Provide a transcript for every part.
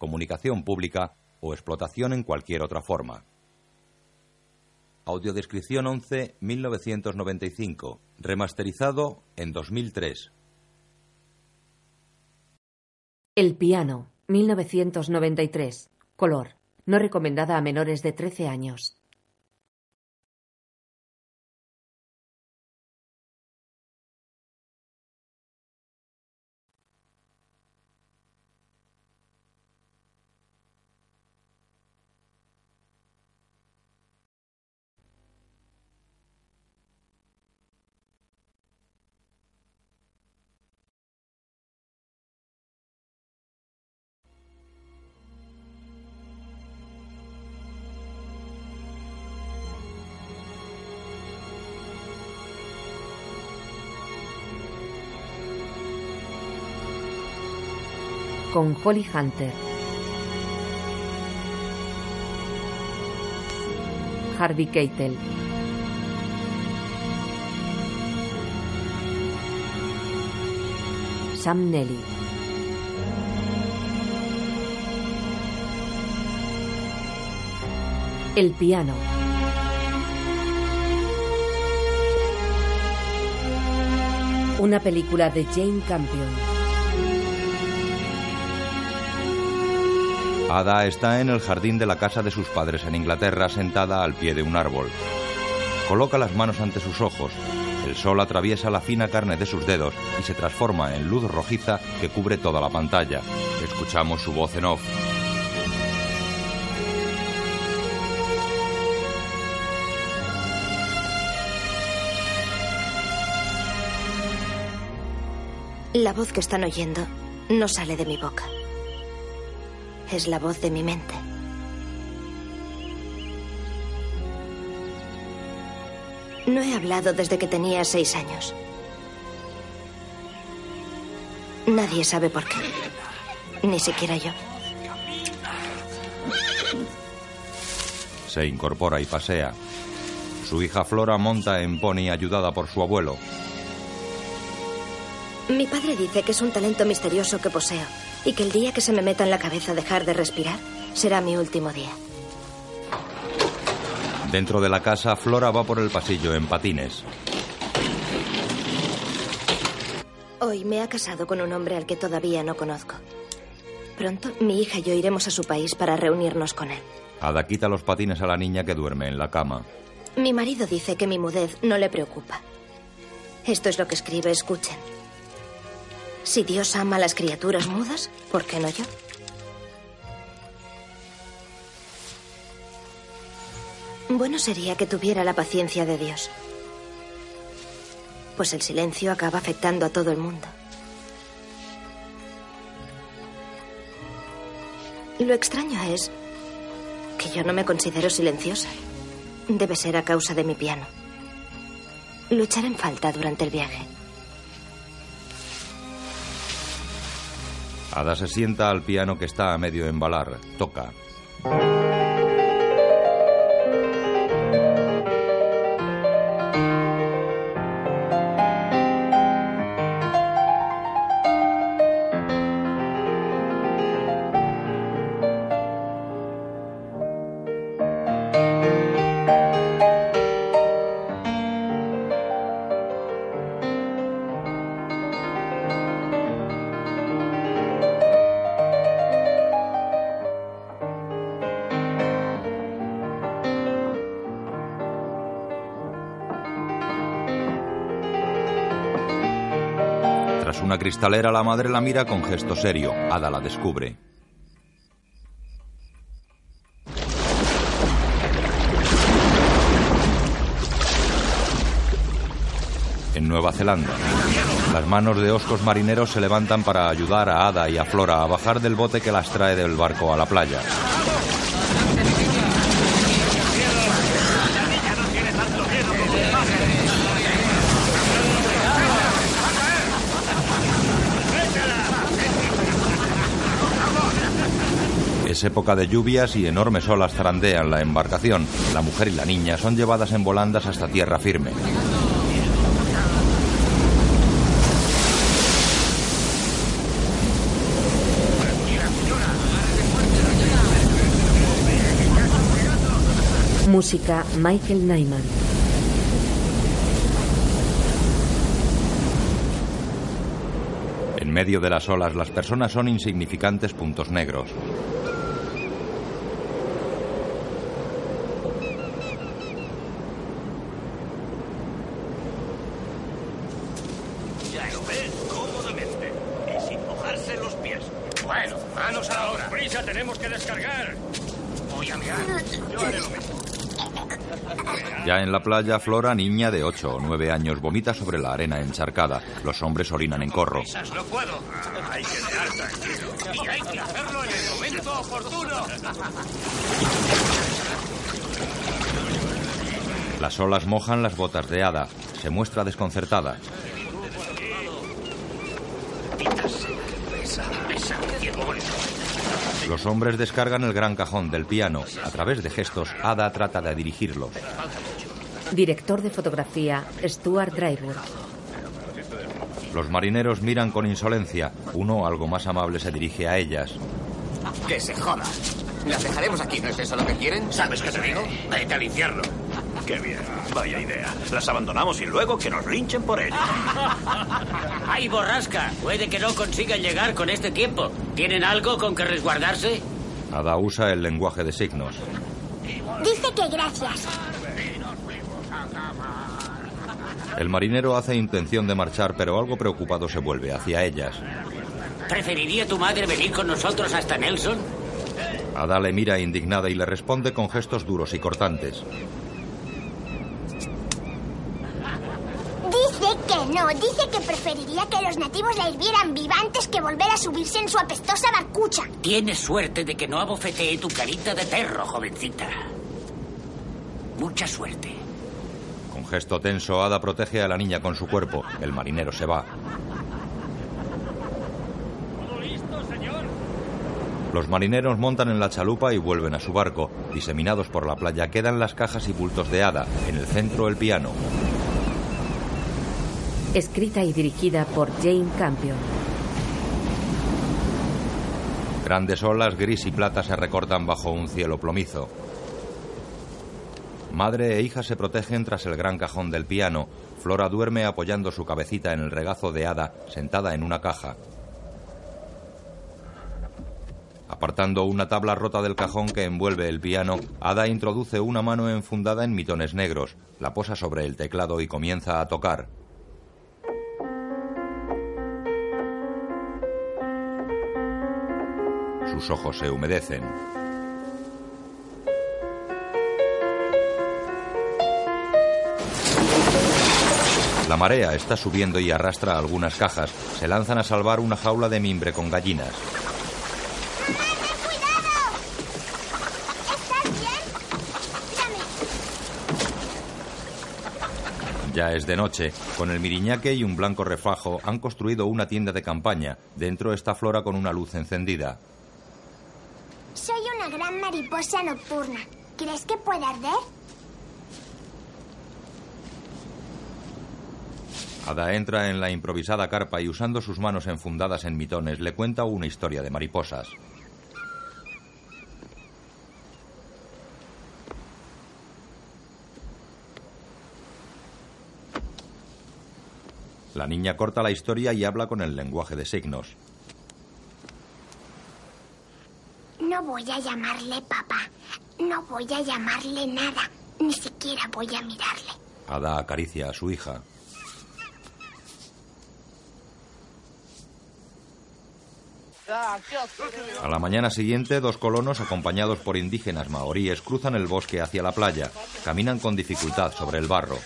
comunicación pública o explotación en cualquier otra forma. Audiodescripción 11 1995, remasterizado en 2003. El piano, 1993, color, no recomendada a menores de 13 años. Con Holly Hunter. Harvey Keitel. Sam Nelly. El piano. Una película de Jane Campion. Ada está en el jardín de la casa de sus padres en Inglaterra sentada al pie de un árbol. Coloca las manos ante sus ojos. El sol atraviesa la fina carne de sus dedos y se transforma en luz rojiza que cubre toda la pantalla. Escuchamos su voz en off. La voz que están oyendo no sale de mi boca es la voz de mi mente. No he hablado desde que tenía seis años. Nadie sabe por qué. Ni siquiera yo. Se incorpora y pasea. Su hija Flora monta en pony ayudada por su abuelo. Mi padre dice que es un talento misterioso que poseo y que el día que se me meta en la cabeza dejar de respirar será mi último día. Dentro de la casa, Flora va por el pasillo en patines. Hoy me ha casado con un hombre al que todavía no conozco. Pronto mi hija y yo iremos a su país para reunirnos con él. Ada quita los patines a la niña que duerme en la cama. Mi marido dice que mi mudez no le preocupa. Esto es lo que escribe, escuchen. Si Dios ama a las criaturas mudas, ¿por qué no yo? Bueno sería que tuviera la paciencia de Dios. Pues el silencio acaba afectando a todo el mundo. Lo extraño es que yo no me considero silenciosa. Debe ser a causa de mi piano. Lo echaré en falta durante el viaje. Ada se sienta al piano que está a medio embalar. Toca. Cristalera la madre la mira con gesto serio. Ada la descubre. En Nueva Zelanda. Las manos de oscos marineros se levantan para ayudar a Ada y a Flora a bajar del bote que las trae del barco a la playa. Es época de lluvias y enormes olas zarandean la embarcación. La mujer y la niña son llevadas en volandas hasta tierra firme. Música Michael Nyman. En medio de las olas las personas son insignificantes puntos negros. Ya lo ve cómodamente y sin mojarse los pies. Bueno, manos a la obra. ¡Prisa, tenemos que descargar! Voy a mirar. Yo haré lo mismo. Ya en la playa, Flora, niña de 8 o 9 años, vomita sobre la arena encharcada. Los hombres orinan en corro. Prisas, no puedo. Hay que quedar tranquilo. Y hay que hacerlo en el momento oportuno. Las olas mojan las botas de Ada. Se muestra desconcertada. Los hombres descargan el gran cajón del piano. A través de gestos, Ada trata de dirigirlos. Director de fotografía Stuart Driver. Los marineros miran con insolencia. Uno, algo más amable, se dirige a ellas. Que se joda. Las dejaremos aquí, ¿no es eso lo que quieren? ¿Sabes qué te digo? Vete al infierno. Qué bien. Vaya idea. Las abandonamos y luego que nos linchen por ello. ¡Ay, borrasca! Puede que no consigan llegar con este tiempo. ¿Tienen algo con que resguardarse? Ada usa el lenguaje de signos. Dice que gracias. El marinero hace intención de marchar, pero algo preocupado se vuelve hacia ellas. ¿Preferiría tu madre venir con nosotros hasta Nelson? Ada le mira indignada y le responde con gestos duros y cortantes. Dice que no. Dice que preferiría que los nativos la hirvieran viva antes que volver a subirse en su apestosa barcucha. Tienes suerte de que no abofetee tu carita de perro, jovencita. Mucha suerte. Gesto tenso, Ada protege a la niña con su cuerpo. El marinero se va. Los marineros montan en la chalupa y vuelven a su barco. Diseminados por la playa quedan las cajas y bultos de Ada. En el centro, el piano. Escrita y dirigida por Jane Campion. Grandes olas gris y plata se recortan bajo un cielo plomizo. Madre e hija se protegen tras el gran cajón del piano. Flora duerme apoyando su cabecita en el regazo de Ada, sentada en una caja. Apartando una tabla rota del cajón que envuelve el piano, Ada introduce una mano enfundada en mitones negros, la posa sobre el teclado y comienza a tocar. Sus ojos se humedecen. La marea está subiendo y arrastra algunas cajas. Se lanzan a salvar una jaula de mimbre con gallinas. ¡Cuidado! ¿Estás bien? Dame. Ya es de noche. Con el miriñaque y un blanco refajo han construido una tienda de campaña. Dentro está Flora con una luz encendida. Soy una gran mariposa nocturna. ¿Crees que puede arder? Ada entra en la improvisada carpa y usando sus manos enfundadas en mitones le cuenta una historia de mariposas. La niña corta la historia y habla con el lenguaje de signos. No voy a llamarle papá. No voy a llamarle nada. Ni siquiera voy a mirarle. Ada acaricia a su hija. A la mañana siguiente, dos colonos acompañados por indígenas maoríes cruzan el bosque hacia la playa. Caminan con dificultad sobre el barro.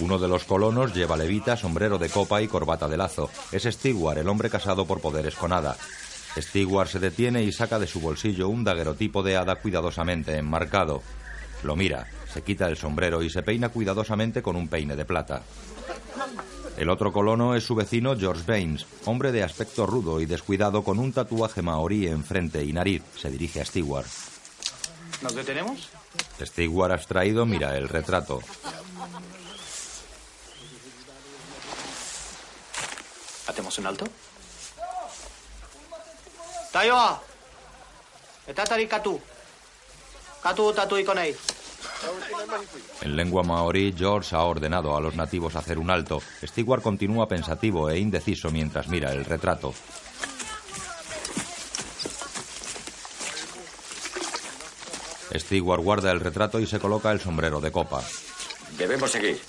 Uno de los colonos lleva levita, sombrero de copa y corbata de lazo. Es Stewart, el hombre casado por poderes con Ada. Stewart se detiene y saca de su bolsillo un daguerotipo de Ada cuidadosamente enmarcado. Lo mira, se quita el sombrero y se peina cuidadosamente con un peine de plata. El otro colono es su vecino George Baines, hombre de aspecto rudo y descuidado con un tatuaje maorí en frente y nariz. Se dirige a Stewart. ¿Nos detenemos? Stewart abstraído mira el retrato. ¿Hacemos un alto? Tayo! Está tari katu. Katu tatu. En lengua maorí, George ha ordenado a los nativos hacer un alto. Stewart continúa pensativo e indeciso mientras mira el retrato. Stewart guarda el retrato y se coloca el sombrero de copa. Debemos seguir.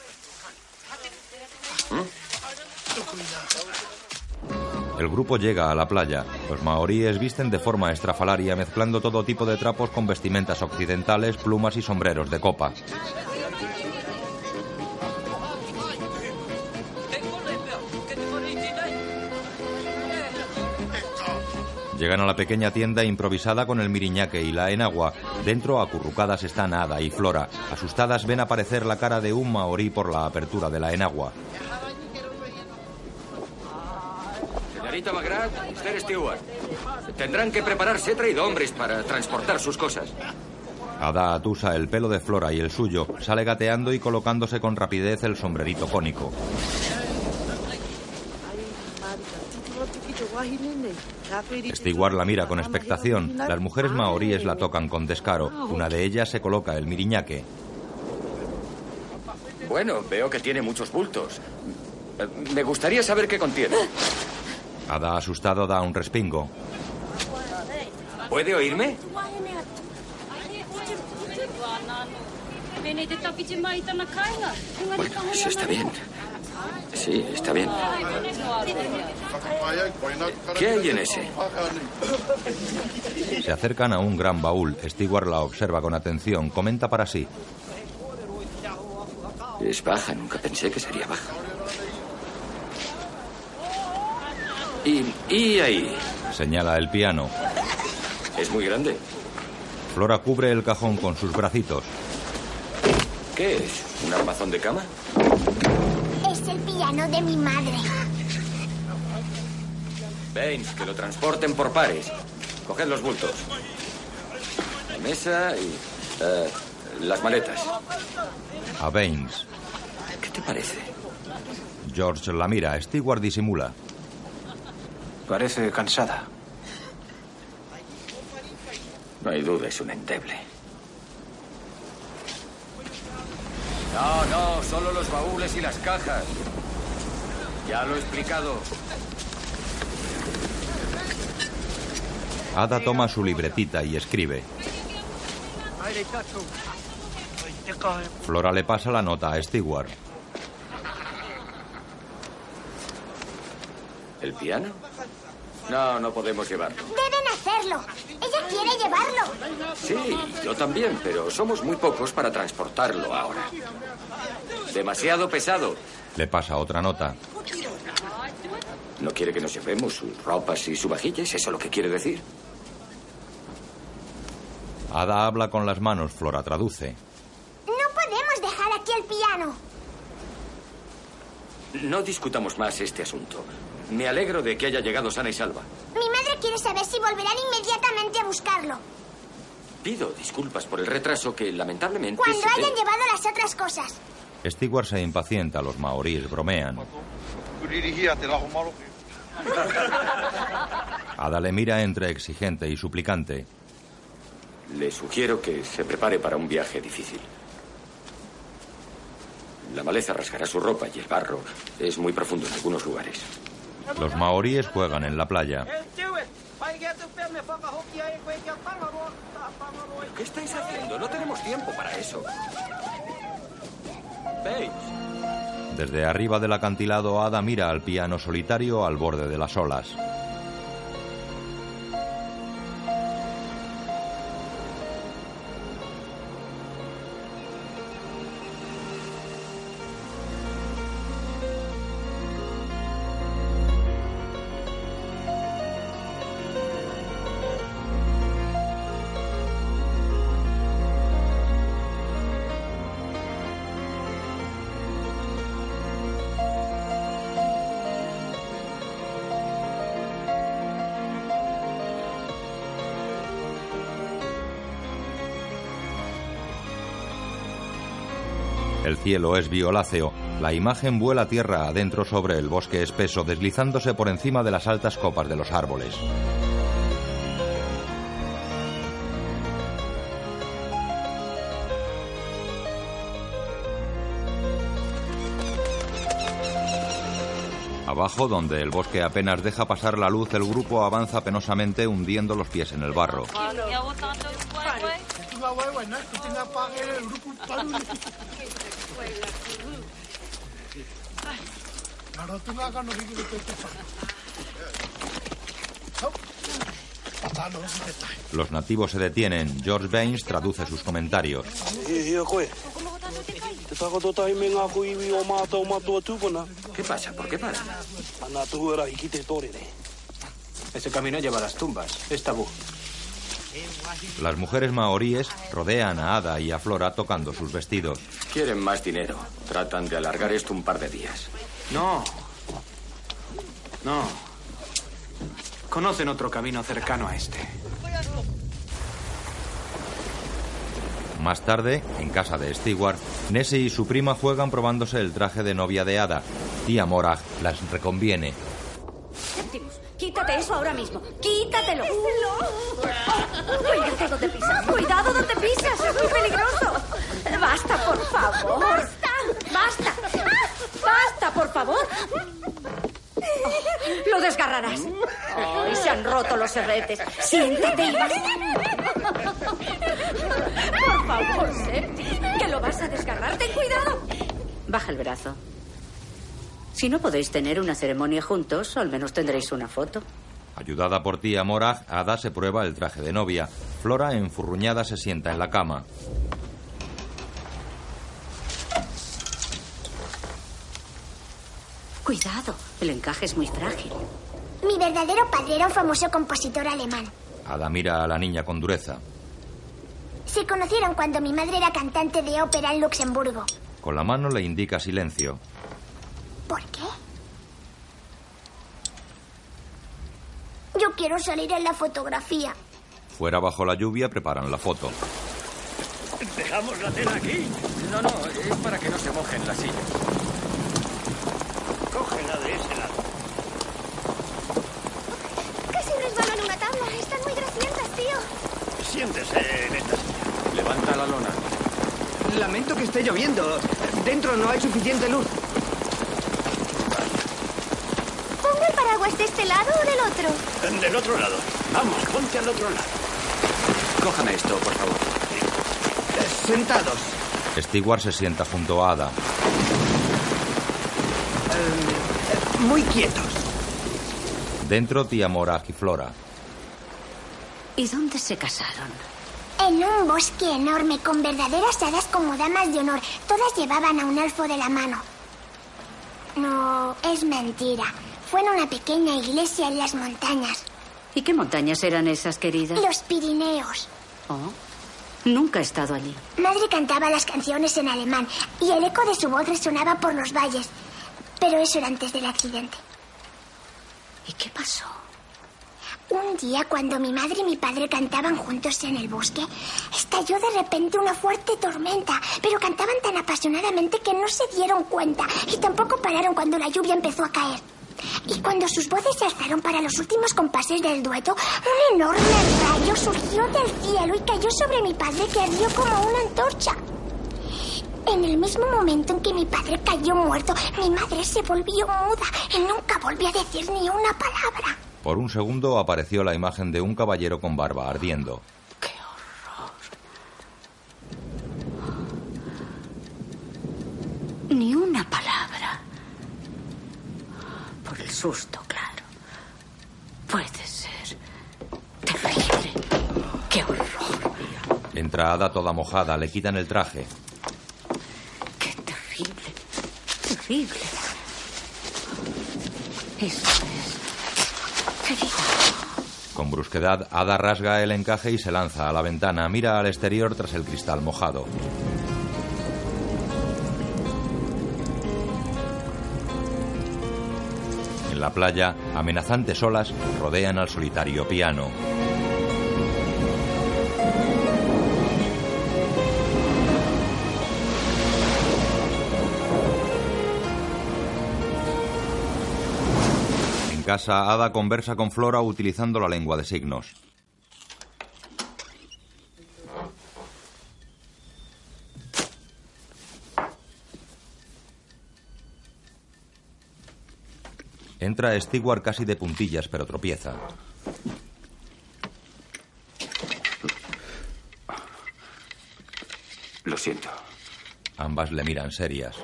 El grupo llega a la playa. Los maoríes visten de forma estrafalaria, mezclando todo tipo de trapos con vestimentas occidentales, plumas y sombreros de copa. Llegan a la pequeña tienda improvisada con el miriñaque y la enagua. Dentro, acurrucadas están Ada y Flora. Asustadas ven aparecer la cara de un maorí por la apertura de la enagua. Señorita McGrath, Stewart. Tendrán que prepararse. He traído hombres para transportar sus cosas. Ada atusa el pelo de Flora y el suyo. Sale gateando y colocándose con rapidez el sombrerito cónico. Stewart la mira con expectación. Las mujeres maoríes la tocan con descaro. Una de ellas se coloca el miriñaque. Bueno, veo que tiene muchos bultos. Me gustaría saber qué contiene. Ada asustado da un respingo. ¿Puede oírme? Bueno, sí, está bien. Sí, está bien. ¿Qué hay en ese? Se acercan a un gran baúl. Stewart la observa con atención. Comenta para sí. Es baja, nunca pensé que sería baja. Y, y ahí. Señala el piano. Es muy grande. Flora cubre el cajón con sus bracitos. ¿Qué es? ¿Un armazón de cama? Es el piano de mi madre. Baines, que lo transporten por pares. Coged los bultos. La mesa y. eh, las maletas. A Baines. ¿Qué te parece? George la mira. Stewart disimula. Parece cansada. No hay duda, es un endeble. No, no, solo los baúles y las cajas. Ya lo he explicado. Ada toma su libretita y escribe. Flora le pasa la nota a Stewart. ¿El piano? No, no podemos llevarlo. Deben hacerlo. Ella quiere llevarlo. Sí, yo también, pero somos muy pocos para transportarlo ahora. Demasiado pesado. Le pasa otra nota. ¿No quiere que nos llevemos sus ropas y su vajilla? ¿Es eso lo que quiere decir? Ada habla con las manos. Flora traduce. No podemos dejar aquí el piano. No discutamos más este asunto. Me alegro de que haya llegado sana y salva. Mi madre quiere saber si volverán inmediatamente a buscarlo. Pido disculpas por el retraso que lamentablemente Cuando se hayan llevado las otras cosas. Stewart se impacienta. Los maoríes bromean. Ada le mira entre exigente y suplicante. Le sugiero que se prepare para un viaje difícil. La maleza rasgará su ropa y el barro es muy profundo en algunos lugares. Los maoríes juegan en la playa. ¿Qué estáis haciendo? No tenemos tiempo para eso. Desde arriba del acantilado, Ada mira al piano solitario al borde de las olas. Cielo es violáceo. La imagen vuela tierra adentro sobre el bosque espeso, deslizándose por encima de las altas copas de los árboles. Abajo, donde el bosque apenas deja pasar la luz, el grupo avanza penosamente hundiendo los pies en el barro. Los nativos se detienen. George Baines traduce sus comentarios. ¿Qué pasa? ¿Por qué para? Ese camino lleva a las tumbas. Es tabú. Las mujeres maoríes rodean a Ada y a Flora tocando sus vestidos. Quieren más dinero. Tratan de alargar esto un par de días. No. No. Conocen otro camino cercano a este. Más tarde, en casa de Stewart, Nessie y su prima juegan probándose el traje de novia de Ada. Tía Morag las reconviene. Quítate eso ahora mismo. ¡Quítatelo! Cuidado donde pisas. Cuidado donde pisas. Es muy peligroso. Basta, por favor. Basta. Basta. Basta, por favor. Oh, lo desgarrarás. Ay, se han roto los herretes. Siéntate y basta. Por favor, Septimus, que lo vas a desgarrar. Ten cuidado. Baja el brazo. Si no podéis tener una ceremonia juntos, al menos tendréis una foto. Ayudada por tía Morag, Ada se prueba el traje de novia. Flora, enfurruñada, se sienta en la cama. Cuidado, el encaje es muy frágil. Mi verdadero padre era un famoso compositor alemán. Ada mira a la niña con dureza. Se conocieron cuando mi madre era cantante de ópera en Luxemburgo. Con la mano le indica silencio. ¿Por qué? Yo quiero salir en la fotografía. Fuera bajo la lluvia preparan la foto. ¿Dejamos la tela aquí? No, no, es para que no se mojen las sillas. Cógela de ese lado. Casi resbalo en una tabla. Están muy grasientas, tío. Siéntese en esta silla. Levanta la lona. Lamento que esté lloviendo. Dentro no hay suficiente luz. ¿Pongo el paraguas de este lado o del otro? Del otro lado. Vamos, ponte al otro lado. Cójame esto, por favor. Sentados. Stewart se sienta junto a Ada. Eh, muy quietos. Dentro, tía Morag y Flora. ¿Y dónde se casaron? En un bosque enorme con verdaderas hadas como damas de honor. Todas llevaban a un elfo de la mano. No, es mentira. Fue en una pequeña iglesia en las montañas. ¿Y qué montañas eran esas, querida? Los Pirineos. Oh, nunca he estado allí. Madre cantaba las canciones en alemán y el eco de su voz resonaba por los valles. Pero eso era antes del accidente. ¿Y qué pasó? Un día, cuando mi madre y mi padre cantaban juntos en el bosque, estalló de repente una fuerte tormenta, pero cantaban tan apasionadamente que no se dieron cuenta y tampoco pararon cuando la lluvia empezó a caer. Y cuando sus voces se alzaron para los últimos compases del dueto, un enorme rayo surgió del cielo y cayó sobre mi padre que ardió como una antorcha. En el mismo momento en que mi padre cayó muerto, mi madre se volvió muda y nunca volvió a decir ni una palabra. Por un segundo apareció la imagen de un caballero con barba ardiendo. Ni una palabra. Susto, claro. Puede ser terrible. ¡Qué horror! Entra Ada toda mojada, le quitan el traje. ¡Qué terrible! Terrible. Eso es. Querida. Con brusquedad, Ada rasga el encaje y se lanza a la ventana. Mira al exterior tras el cristal mojado. La playa, amenazantes olas rodean al solitario piano. En casa, Ada conversa con Flora utilizando la lengua de signos. Entra Stewart casi de puntillas, pero tropieza. Lo siento. Ambas le miran serias.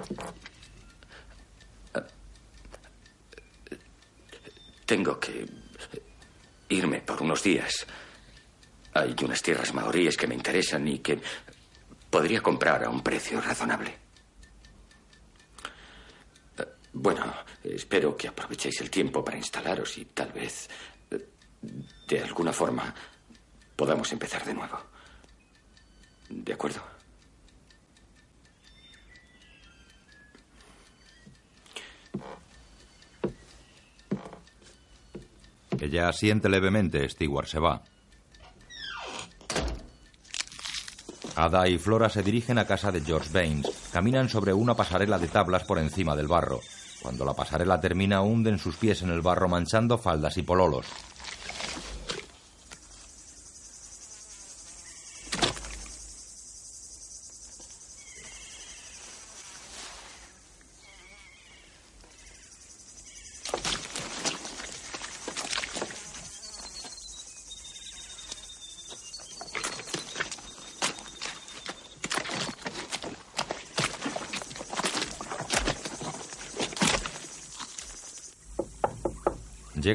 Tengo que irme por unos días. Hay unas tierras maoríes que me interesan y que podría comprar a un precio razonable. Eh, Bueno, espero que aprovechéis el tiempo para instalaros y tal vez, de alguna forma, podamos empezar de nuevo. ¿De acuerdo? Ella asiente levemente. Stewart se va. Ada y Flora se dirigen a casa de George Baines. Caminan sobre una pasarela de tablas por encima del barro. Cuando la pasarela termina, hunden sus pies en el barro manchando faldas y pololos.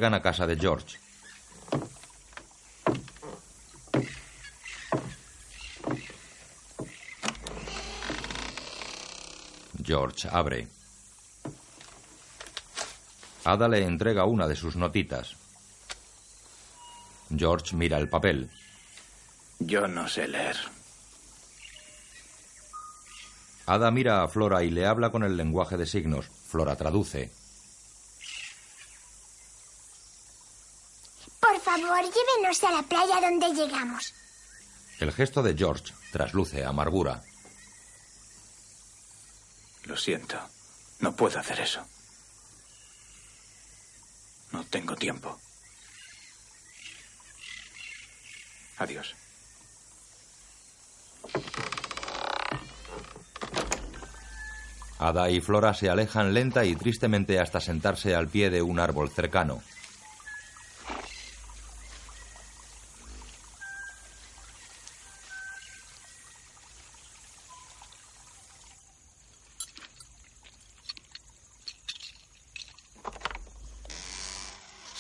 Llegan a casa de George. George abre. Ada le entrega una de sus notitas. George mira el papel. Yo no sé leer. Ada mira a Flora y le habla con el lenguaje de signos. Flora traduce. Por favor, llévenos a la playa donde llegamos. El gesto de George trasluce amargura. Lo siento. No puedo hacer eso. No tengo tiempo. Adiós. Ada y Flora se alejan lenta y tristemente hasta sentarse al pie de un árbol cercano.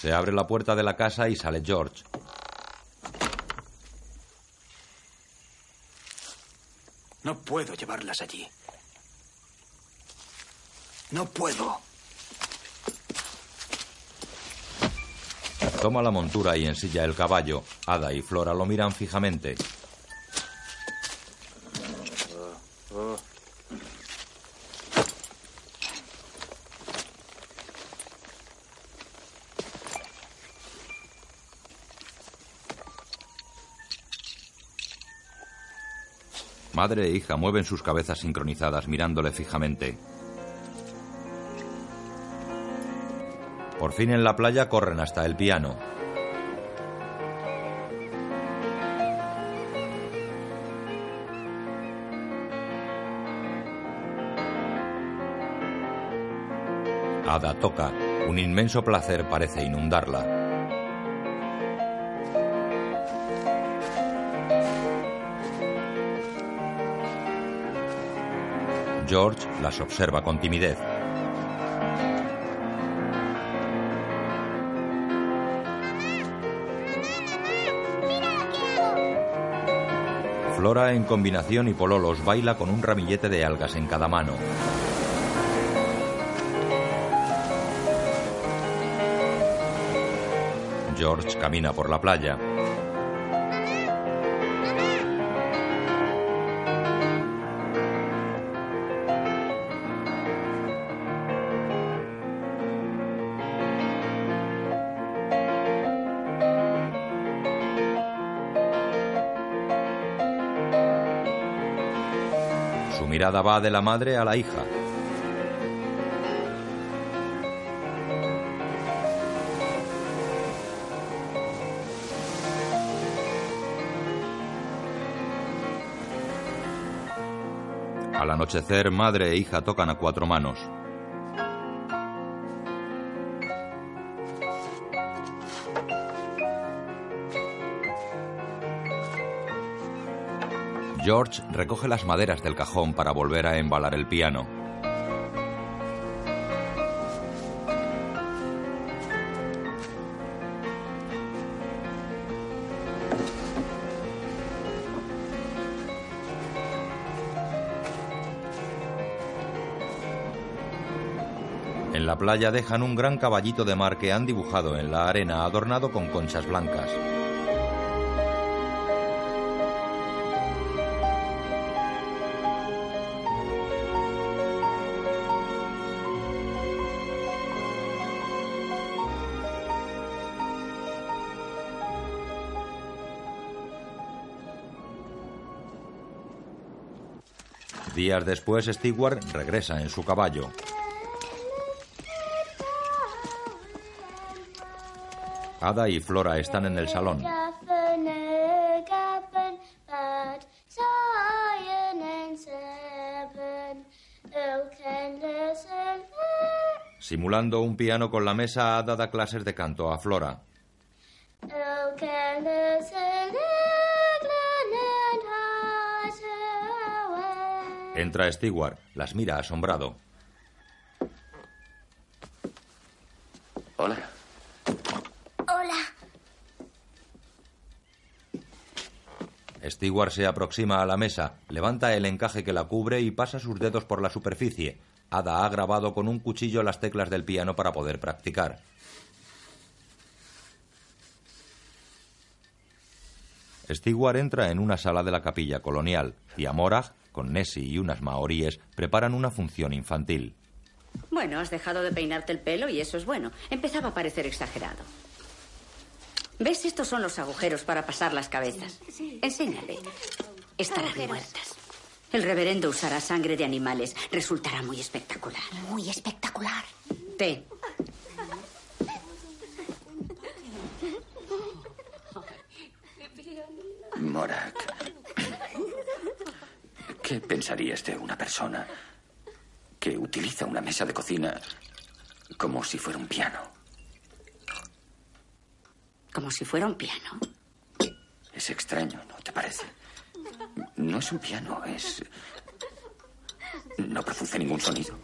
Se abre la puerta de la casa y sale George. No puedo llevarlas allí. No puedo. Toma la montura y ensilla el caballo. Ada y Flora lo miran fijamente. Madre e hija mueven sus cabezas sincronizadas mirándole fijamente. Por fin en la playa corren hasta el piano. Ada toca. Un inmenso placer parece inundarla. las observa con timidez. Flora en combinación y pololos baila con un ramillete de algas en cada mano. George camina por la playa. Su mirada va de la madre a la hija. Al anochecer, madre e hija tocan a cuatro manos. George recoge las maderas del cajón para volver a embalar el piano. En la playa dejan un gran caballito de mar que han dibujado en la arena adornado con conchas blancas. Días después, Stewart regresa en su caballo. Ada y Flora están en el salón. Simulando un piano con la mesa, Ada da clases de canto a Flora. Entra Stewart, las mira asombrado. Hola. Hola. Stewart se aproxima a la mesa, levanta el encaje que la cubre y pasa sus dedos por la superficie. Ada ha grabado con un cuchillo las teclas del piano para poder practicar. Stewart entra en una sala de la capilla colonial y Amorag, con Nessie y unas maoríes, preparan una función infantil. Bueno, has dejado de peinarte el pelo y eso es bueno. Empezaba a parecer exagerado. ¿Ves? Estos son los agujeros para pasar las cabezas. Enséñale. Estarán Agujeros. muertas. El reverendo usará sangre de animales. Resultará muy espectacular. Muy espectacular. Té. Morak. ¿Qué pensarías de una persona que utiliza una mesa de cocina como si fuera un piano? Como si fuera un piano. Es extraño, ¿no te parece? No es un piano, es... No produce ningún sonido.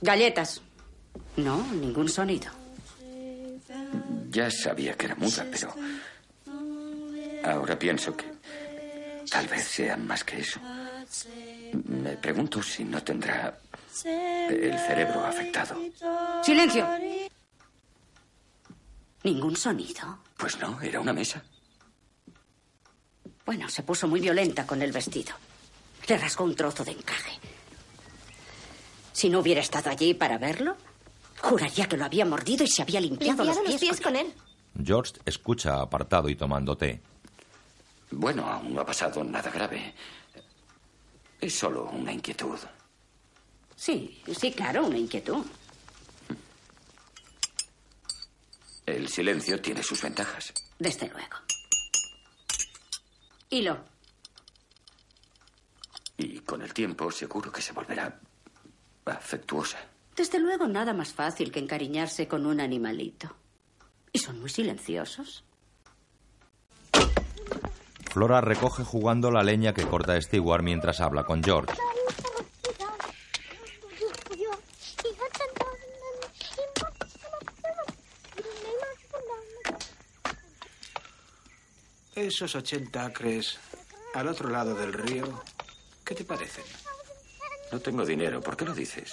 Galletas. No, ningún sonido. Ya sabía que era muda, pero... Ahora pienso que tal vez sea más que eso. Me pregunto si no tendrá el cerebro afectado. ¡Silencio! ¿Ningún sonido? Pues no, era una mesa. Bueno, se puso muy violenta con el vestido. Le rasgó un trozo de encaje. Si no hubiera estado allí para verlo, juraría que lo había mordido y se había limpiado Limpiado los pies. con él. George escucha apartado y tomando té. Bueno, aún no ha pasado nada grave. Es solo una inquietud. Sí, sí, claro, una inquietud. El silencio tiene sus ventajas. Desde luego. Hilo. Y con el tiempo seguro que se volverá afectuosa. Desde luego nada más fácil que encariñarse con un animalito. Y son muy silenciosos. Flora recoge jugando la leña que corta Stewart mientras habla con George. Esos 80 acres al otro lado del río. ¿Qué te parecen? No tengo dinero. ¿Por qué lo dices?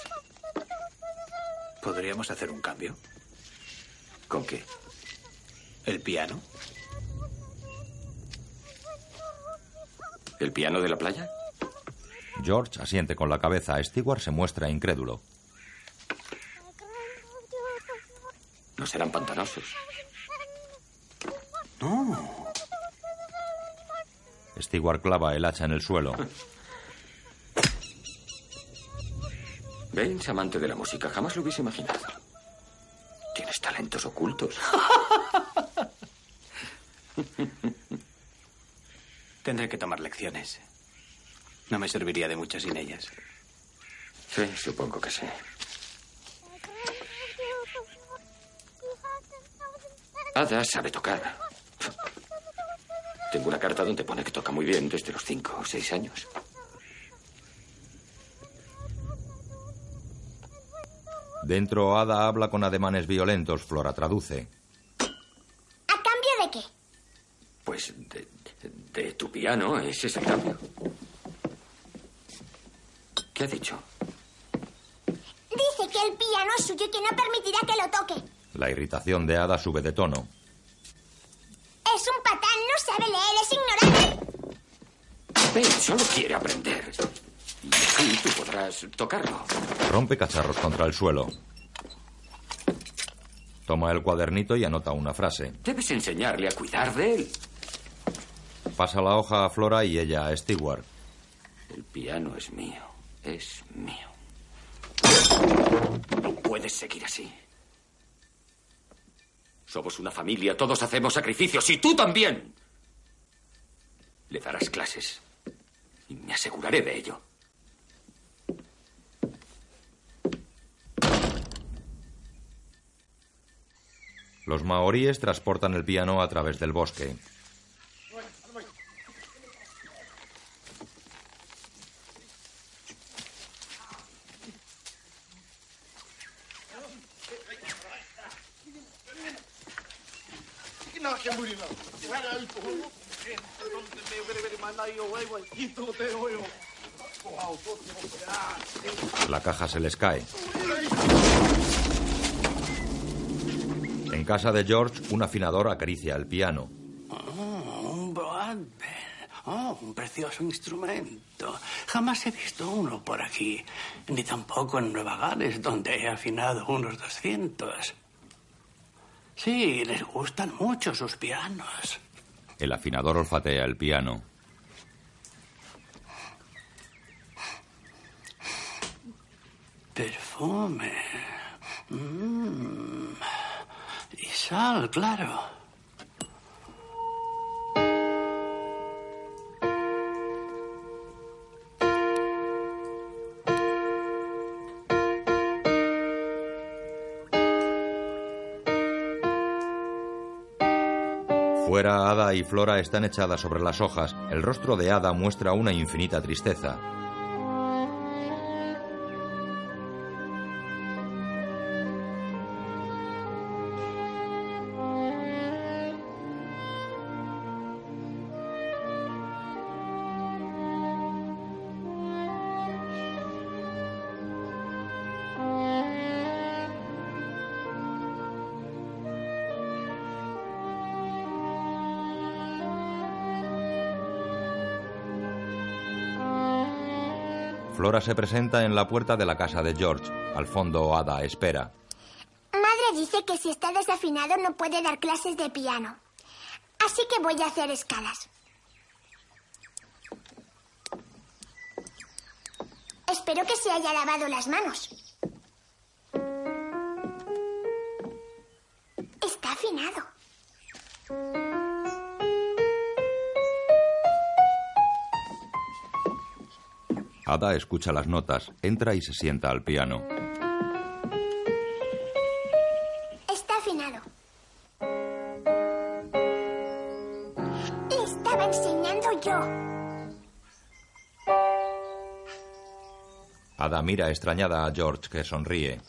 ¿Podríamos hacer un cambio? ¿Con qué? ¿El piano? ¿El piano de la playa? George asiente con la cabeza. Stewart se muestra incrédulo. No serán pantanosos. No. Stewart clava el hacha en el suelo. Baines, amante de la música, jamás lo hubiese imaginado. Tienes talentos ocultos. Tendré que tomar lecciones. No me serviría de mucho sin ellas. Sí, supongo que sí. Ada sabe tocar. Tengo una carta donde pone que toca muy bien desde los cinco o seis años. Dentro, Ada habla con ademanes violentos. Flora traduce. ¿A cambio de qué? Pues de, tu piano, ese es el cambio. ¿Qué ha dicho? Dice que el piano es suyo y que no permitirá que lo toque. La irritación de Ada sube de tono. Es un patán, no sabe leer, es ignorante. Ben solo quiere aprender. Y así tú podrás tocarlo. Rompe cacharros contra el suelo. Toma el cuadernito y anota una frase. Debes enseñarle a cuidar de él. Pasa la hoja a Flora y ella a Stewart. El piano es mío. Es mío. No puedes seguir así. Somos una familia, todos hacemos sacrificios y tú también. Le darás clases y me aseguraré de ello. Los maoríes transportan el piano a través del bosque. La caja se les cae. En casa de George, un afinador acaricia el piano. Un Broadbent. Oh, un precioso instrumento. Jamás he visto uno por aquí, ni tampoco en Nueva Gales, donde he afinado unos 200. Sí, les gustan mucho sus pianos. El afinador olfatea el piano. Perfume. Mm. Y sal, claro. Ada y Flora están echadas sobre las hojas. El rostro de Ada muestra una infinita tristeza. Flora se presenta en la puerta de la casa de George. Al fondo, Ada espera. Madre dice que si está desafinado no puede dar clases de piano. Así que voy a hacer escalas. Espero que se haya lavado las manos. Ada escucha las notas, entra y se sienta al piano. Está afinado. Le estaba enseñando yo. Ada mira extrañada a George, que sonríe.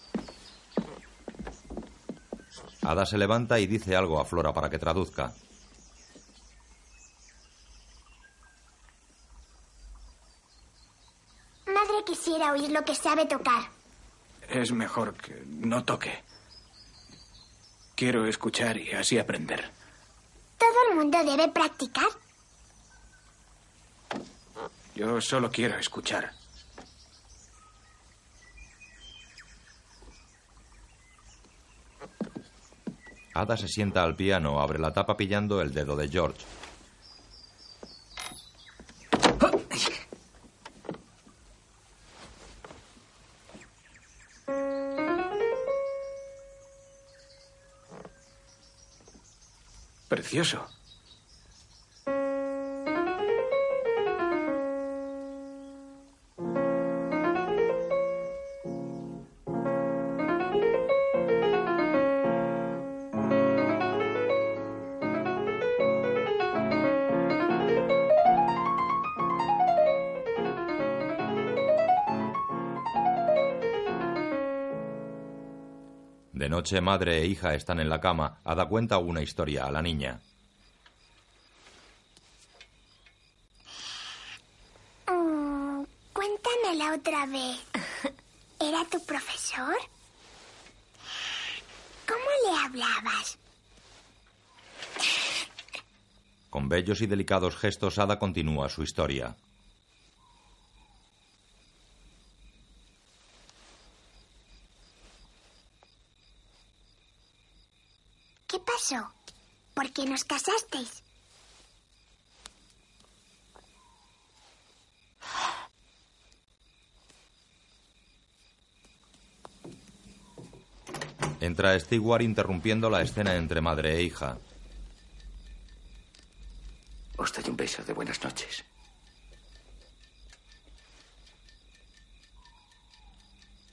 Ada se levanta y dice algo a Flora para que traduzca. quisiera oír lo que sabe tocar. Es mejor que no toque. Quiero escuchar y así aprender. Todo el mundo debe practicar. Yo solo quiero escuchar. Ada se sienta al piano, abre la tapa pillando el dedo de George. De noche, madre e hija están en la cama. Ada cuenta una historia a la niña. Mm, cuéntamela otra vez. ¿Era tu profesor? ¿Cómo le hablabas? Con bellos y delicados gestos, Ada continúa su historia. ¿Qué pasó? ¿Por qué nos casasteis? Entra Stewart interrumpiendo la escena entre madre e hija.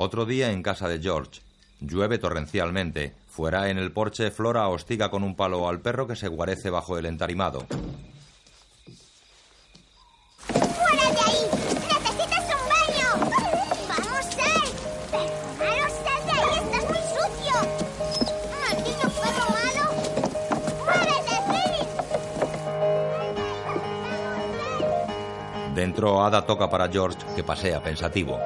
Otro día en casa de George. Llueve torrencialmente. Fuera en el porche, Flora hostiga con un palo al perro que se guarece bajo el entarimado. ¡Fuera de ahí! ¡Necesitas un baño! ¡Vamos, sal! ¡Perro sal de ahí! ¡Estás muy sucio! ¡Maldito perro malo! ¡Muévete, Phil! Dentro, Ada toca para George, que pasea pensativo.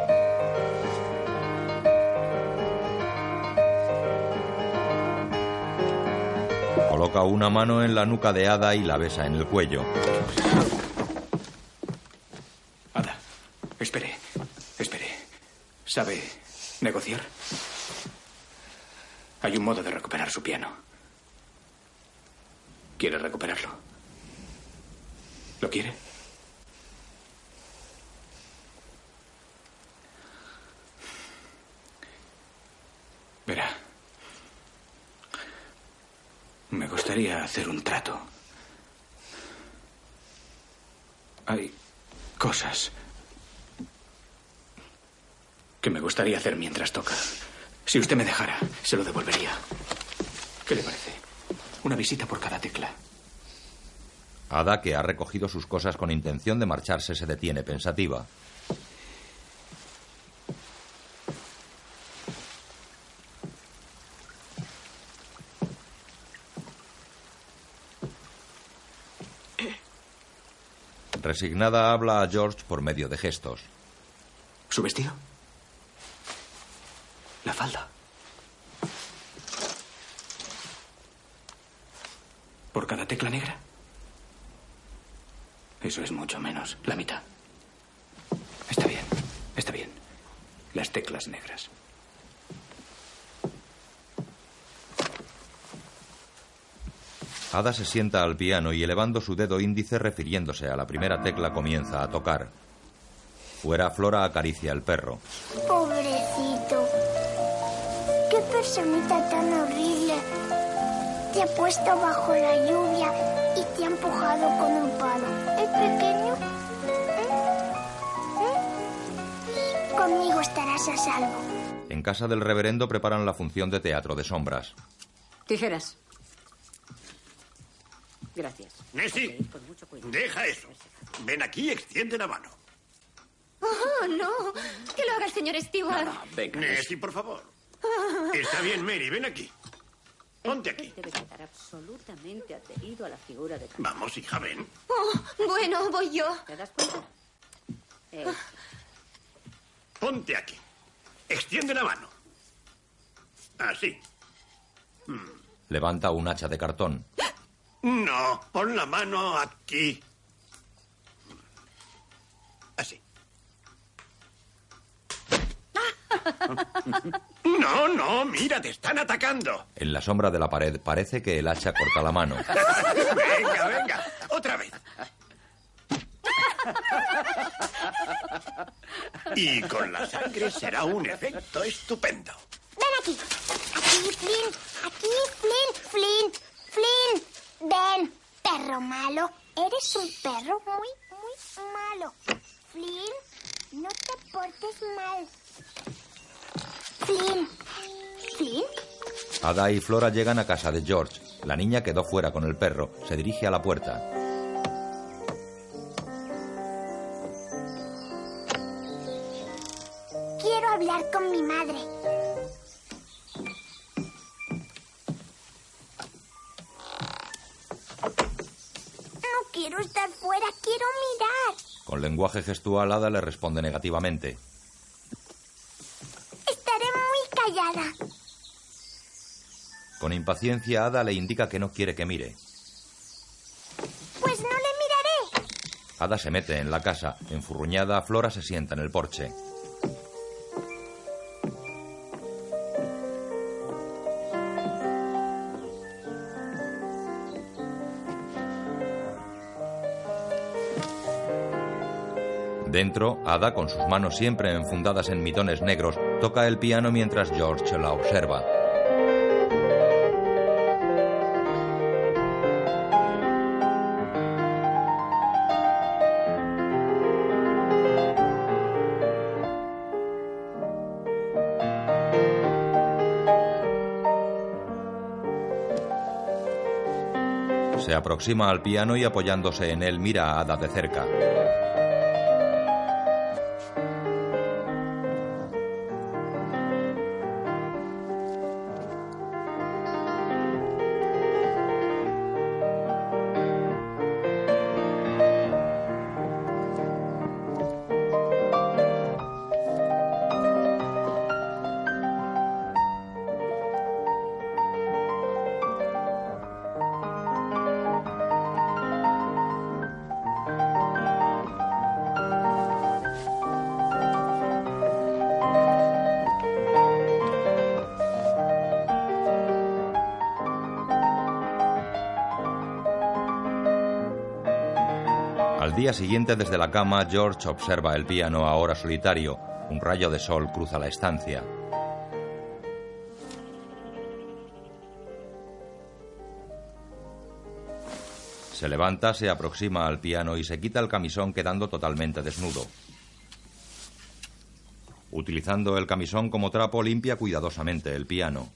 Coloca una mano en la nuca de Ada y la besa en el cuello. Ada, espere, espere. ¿Sabe negociar? Hay un modo de recuperar su piano. ¿Quiere recuperarlo? ¿Lo quiere? Verá. Me gustaría hacer un trato. Hay cosas que me gustaría hacer mientras toca. Si usted me dejara, se lo devolvería. ¿Qué le parece? Una visita por cada tecla. Ada, que ha recogido sus cosas con intención de marcharse, se detiene pensativa. Resignada habla a George por medio de gestos. ¿Su vestido? La falda. ¿Por cada tecla negra? Eso es mucho menos, la mitad. Está bien, está bien. Las teclas negras. Ada se sienta al piano y elevando su dedo índice refiriéndose a la primera tecla comienza a tocar. Fuera Flora acaricia al perro. Pobrecito. Qué personita tan horrible. Te ha puesto bajo la lluvia y te ha empujado con un palo. ¿Es pequeño? ¿Eh? ¿Eh? Conmigo estarás a salvo. En casa del reverendo preparan la función de teatro de sombras. Tijeras. Gracias. Nessie, deja eso. Ven aquí y extiende la mano. Oh, no. Que lo haga el señor Stewart. Venga, Nessie, por favor. Está bien, Mary, ven aquí. Ponte aquí. Debe quedar absolutamente adherido a la figura de... Vamos, hija, ven. Oh, bueno, voy yo. ¿Te das cuenta? Eh, ponte aquí. Extiende la mano. Así. Levanta un hacha de cartón. No, pon la mano aquí. Así. No, no, mira, te están atacando. En la sombra de la pared parece que el hacha corta la mano. Venga, venga, otra vez. Y con la sangre será un efecto estupendo. Ven aquí. Aquí, Flynn. Aquí, Flynn. Flynn. Flynn. Ven. Perro malo. Eres un perro muy, muy malo. Flynn, no te portes mal. Flynn. Flynn. Ada y Flora llegan a casa de George. La niña quedó fuera con el perro. Se dirige a la puerta. Quiero hablar con mi madre. Quiero estar fuera, quiero mirar. Con lenguaje gestual, Ada le responde negativamente. Estaré muy callada. Con impaciencia, Ada le indica que no quiere que mire. Pues no le miraré. Ada se mete en la casa. Enfurruñada, Flora se sienta en el porche. Dentro, Ada, con sus manos siempre enfundadas en mitones negros, toca el piano mientras George la observa. Se aproxima al piano y apoyándose en él mira a Ada de cerca. Siguiente, desde la cama, George observa el piano ahora solitario. Un rayo de sol cruza la estancia. Se levanta, se aproxima al piano y se quita el camisón quedando totalmente desnudo. Utilizando el camisón como trapo, limpia cuidadosamente el piano.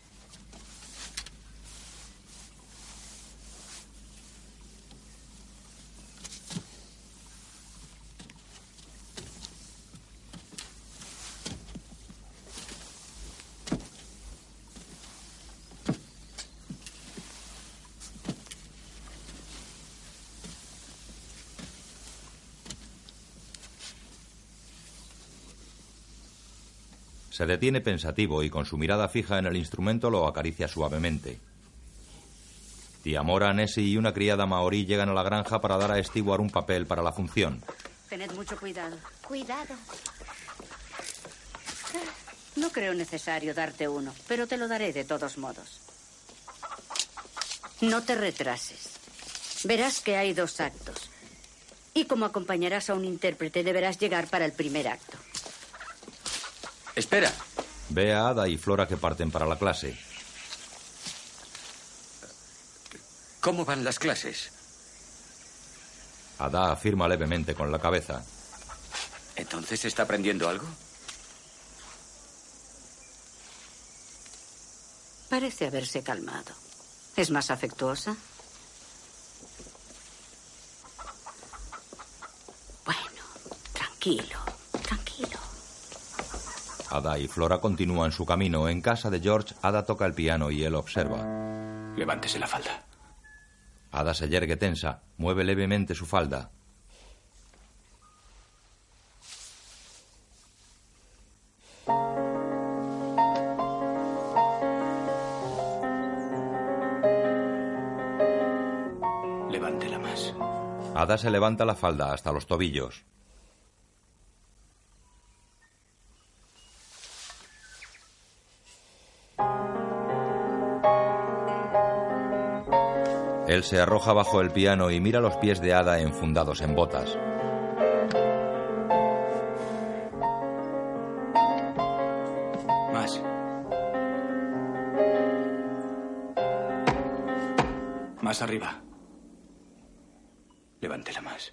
Se detiene pensativo y con su mirada fija en el instrumento lo acaricia suavemente. Tía Mora, Nessie y una criada maorí llegan a la granja para dar a Stewart un papel para la función. Tened mucho cuidado. Cuidado. No creo necesario darte uno, pero te lo daré de todos modos. No te retrases. Verás que hay dos actos. Y como acompañarás a un intérprete, deberás llegar para el primer acto. Espera. Ve a Ada y Flora que parten para la clase. ¿Cómo van las clases? Ada afirma levemente con la cabeza. ¿Entonces está aprendiendo algo? Parece haberse calmado. ¿Es más afectuosa? Bueno, tranquilo, tranquilo. Ada y Flora continúan su camino. En casa de George, Ada toca el piano y él observa. Levántese la falda. Ada se yergue tensa, mueve levemente su falda. Levántela más. Ada se levanta la falda hasta los tobillos. Él se arroja bajo el piano y mira los pies de Ada enfundados en botas. Más. Más arriba. Levántela más.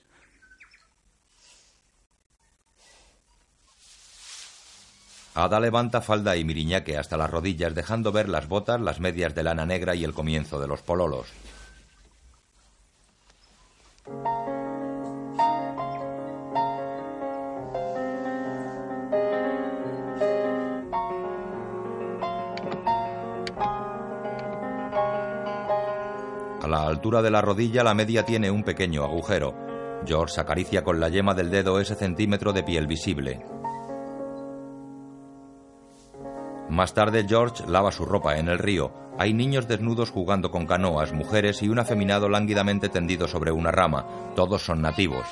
Ada levanta falda y miriñaque hasta las rodillas, dejando ver las botas, las medias de lana negra y el comienzo de los pololos. De la rodilla la media tiene un pequeño agujero. George acaricia con la yema del dedo ese centímetro de piel visible. Más tarde George lava su ropa en el río. Hay niños desnudos jugando con canoas, mujeres y un afeminado lánguidamente tendido sobre una rama. Todos son nativos.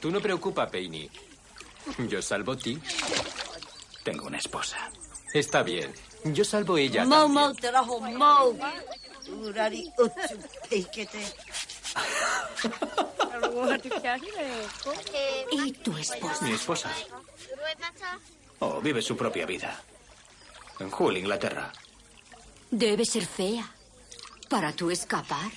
Tú no preocupa, Peini. Yo salvo ti. Tengo una esposa. Está bien. Yo salvo ella. Mau también. mau te raho mau. Urari peikete. ¿Y tu esposa? Mi esposa. Oh, vive su propia vida. En Hull, Inglaterra. Debe ser fea. Para tú escapar.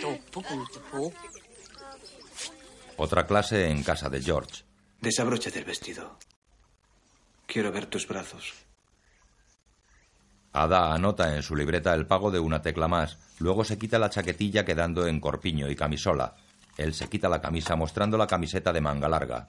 Tō puku te pō. Otra clase en casa de George. Desabróchate el vestido. Quiero ver tus brazos. Ada anota en su libreta el pago de una tecla más, luego se quita la chaquetilla quedando en corpiño y camisola. Él se quita la camisa mostrando la camiseta de manga larga.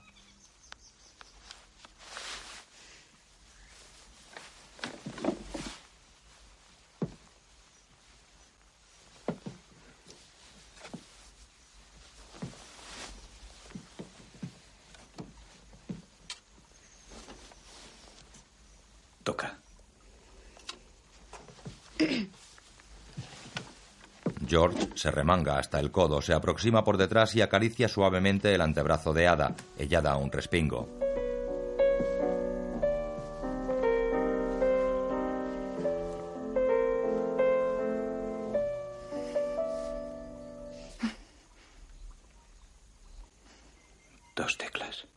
Toca. George se remanga hasta el codo, se aproxima por detrás y acaricia suavemente el antebrazo de Ada. Ella da un respingo. Dos teclas.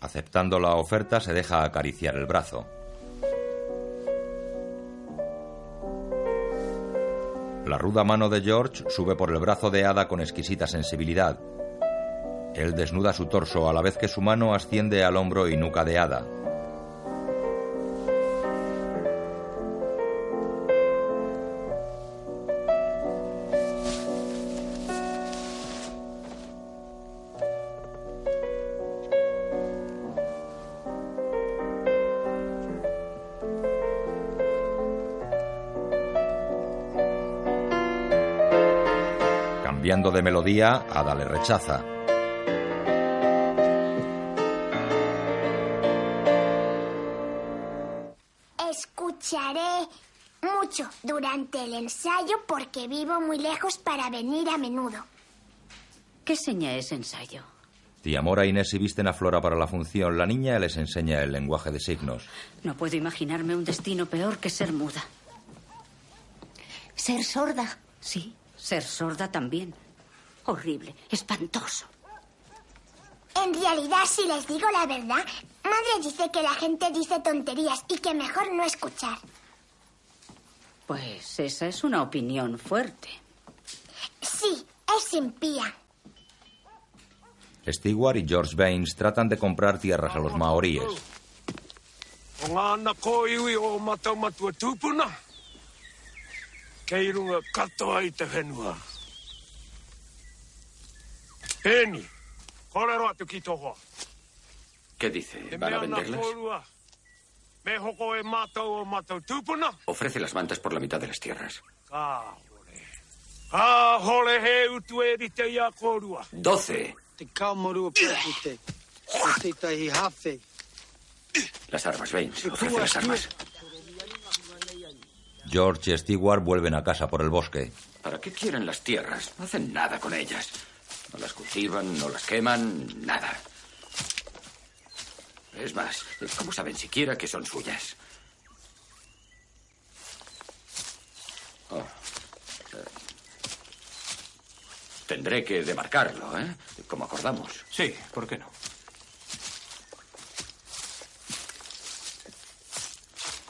Aceptando la oferta, se deja acariciar el brazo. La ruda mano de George sube por el brazo de Ada con exquisita sensibilidad. Él desnuda su torso a la vez que su mano asciende al hombro y nuca de Ada. Cambiando de melodía, Ada le rechaza. Escucharé mucho durante el ensayo porque vivo muy lejos para venir a menudo. ¿Qué seña es ensayo? Tía Mora e Inés y visten a Flora para la función. La niña les enseña el lenguaje de signos. No puedo imaginarme un destino peor que ser muda. ¿Ser sorda? Sí, ser sorda también. Horrible, espantoso. En realidad, si les digo la verdad, madre dice que la gente dice tonterías y que mejor no escuchar. Pues esa es una opinión fuerte. Sí, es impía. Stewart y George Baines tratan de comprar tierras a los maoríes. ¿Qué dice? ¿Van a venderlas? tūpuna. Ofrece las mantas por la mitad de las tierras. Doce. Las armas, Baines. Ofrece las armas. George y Stewart vuelven a casa por el bosque. ¿Para qué quieren las tierras? No hacen nada con ellas. No las cultivan, no las queman, nada. Es más, ¿cómo saben siquiera que son suyas? Oh. Eh, Tendré que demarcarlo, ¿eh? Como acordamos. Sí, ¿por qué no?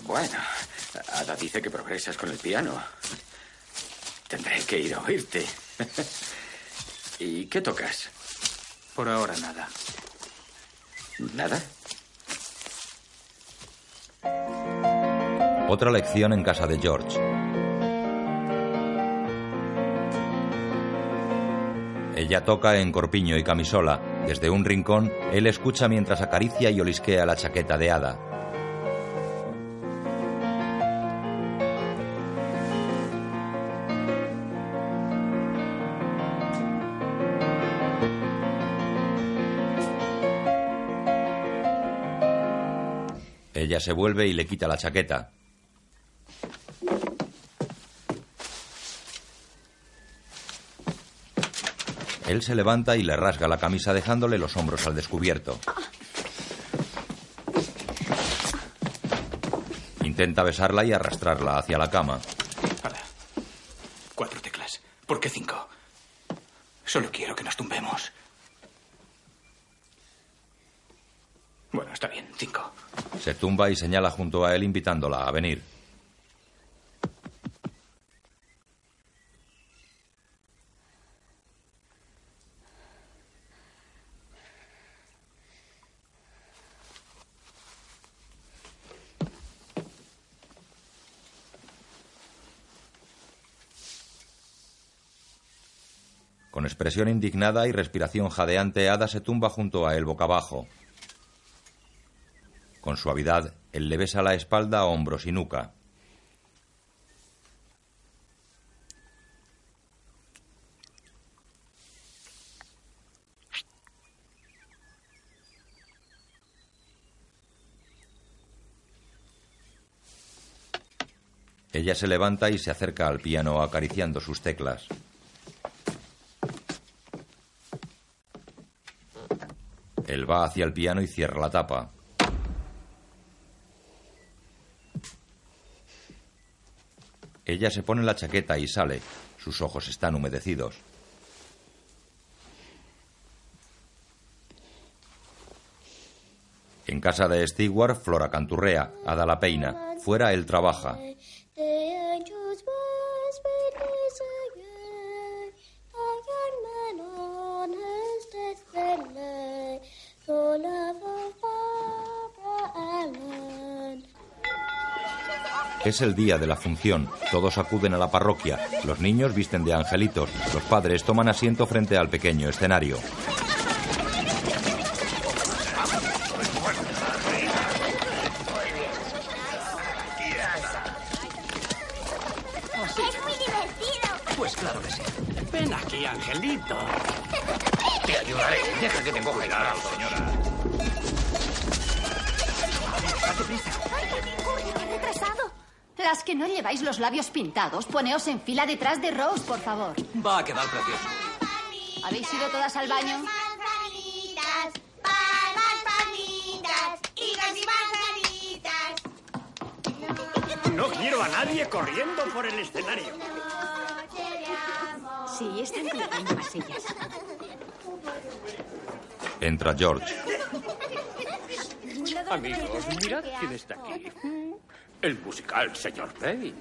Bueno, Ada dice que progresas con el piano. Tendré que ir a oírte. ¿Y qué tocas? Por ahora nada. ¿Nada? Otra lección en casa de George. Ella toca en corpiño y camisola. Desde un rincón, él escucha mientras acaricia y olisquea la chaqueta de Ada. Se vuelve y le quita la chaqueta. Él se levanta y le rasga la camisa dejándole los hombros al descubierto. Intenta besarla y arrastrarla hacia la cama. Cuatro teclas. ¿Por qué cinco? Solo quiero que nos tumbemos. Bueno, está bien, cinco. Se y señala junto a él invitándola a venir. Con expresión indignada y respiración jadeante, Ada se tumba junto a él boca abajo. Con suavidad, él le besa la espalda, hombros y nuca. Ella se levanta y se acerca al piano acariciando sus teclas. Él va hacia el piano y cierra la tapa. Ella se pone la chaqueta y sale. Sus ojos están humedecidos. En casa de Stewart, Flora canturrea, Ada la peina. Fuera él trabaja. Es el día de la función. Todos acuden a la parroquia. Los niños visten de angelitos. Los padres toman asiento frente al pequeño escenario. Lleváis los labios pintados, poneos en fila detrás de Rose, por favor. Va a quedar precioso. ¿Habéis ido todas al baño? No quiero a nadie corriendo por el escenario. Sí, están colocando más sillas. Entra George. Amigos, mirad quién está aquí. El musical, señor Baines.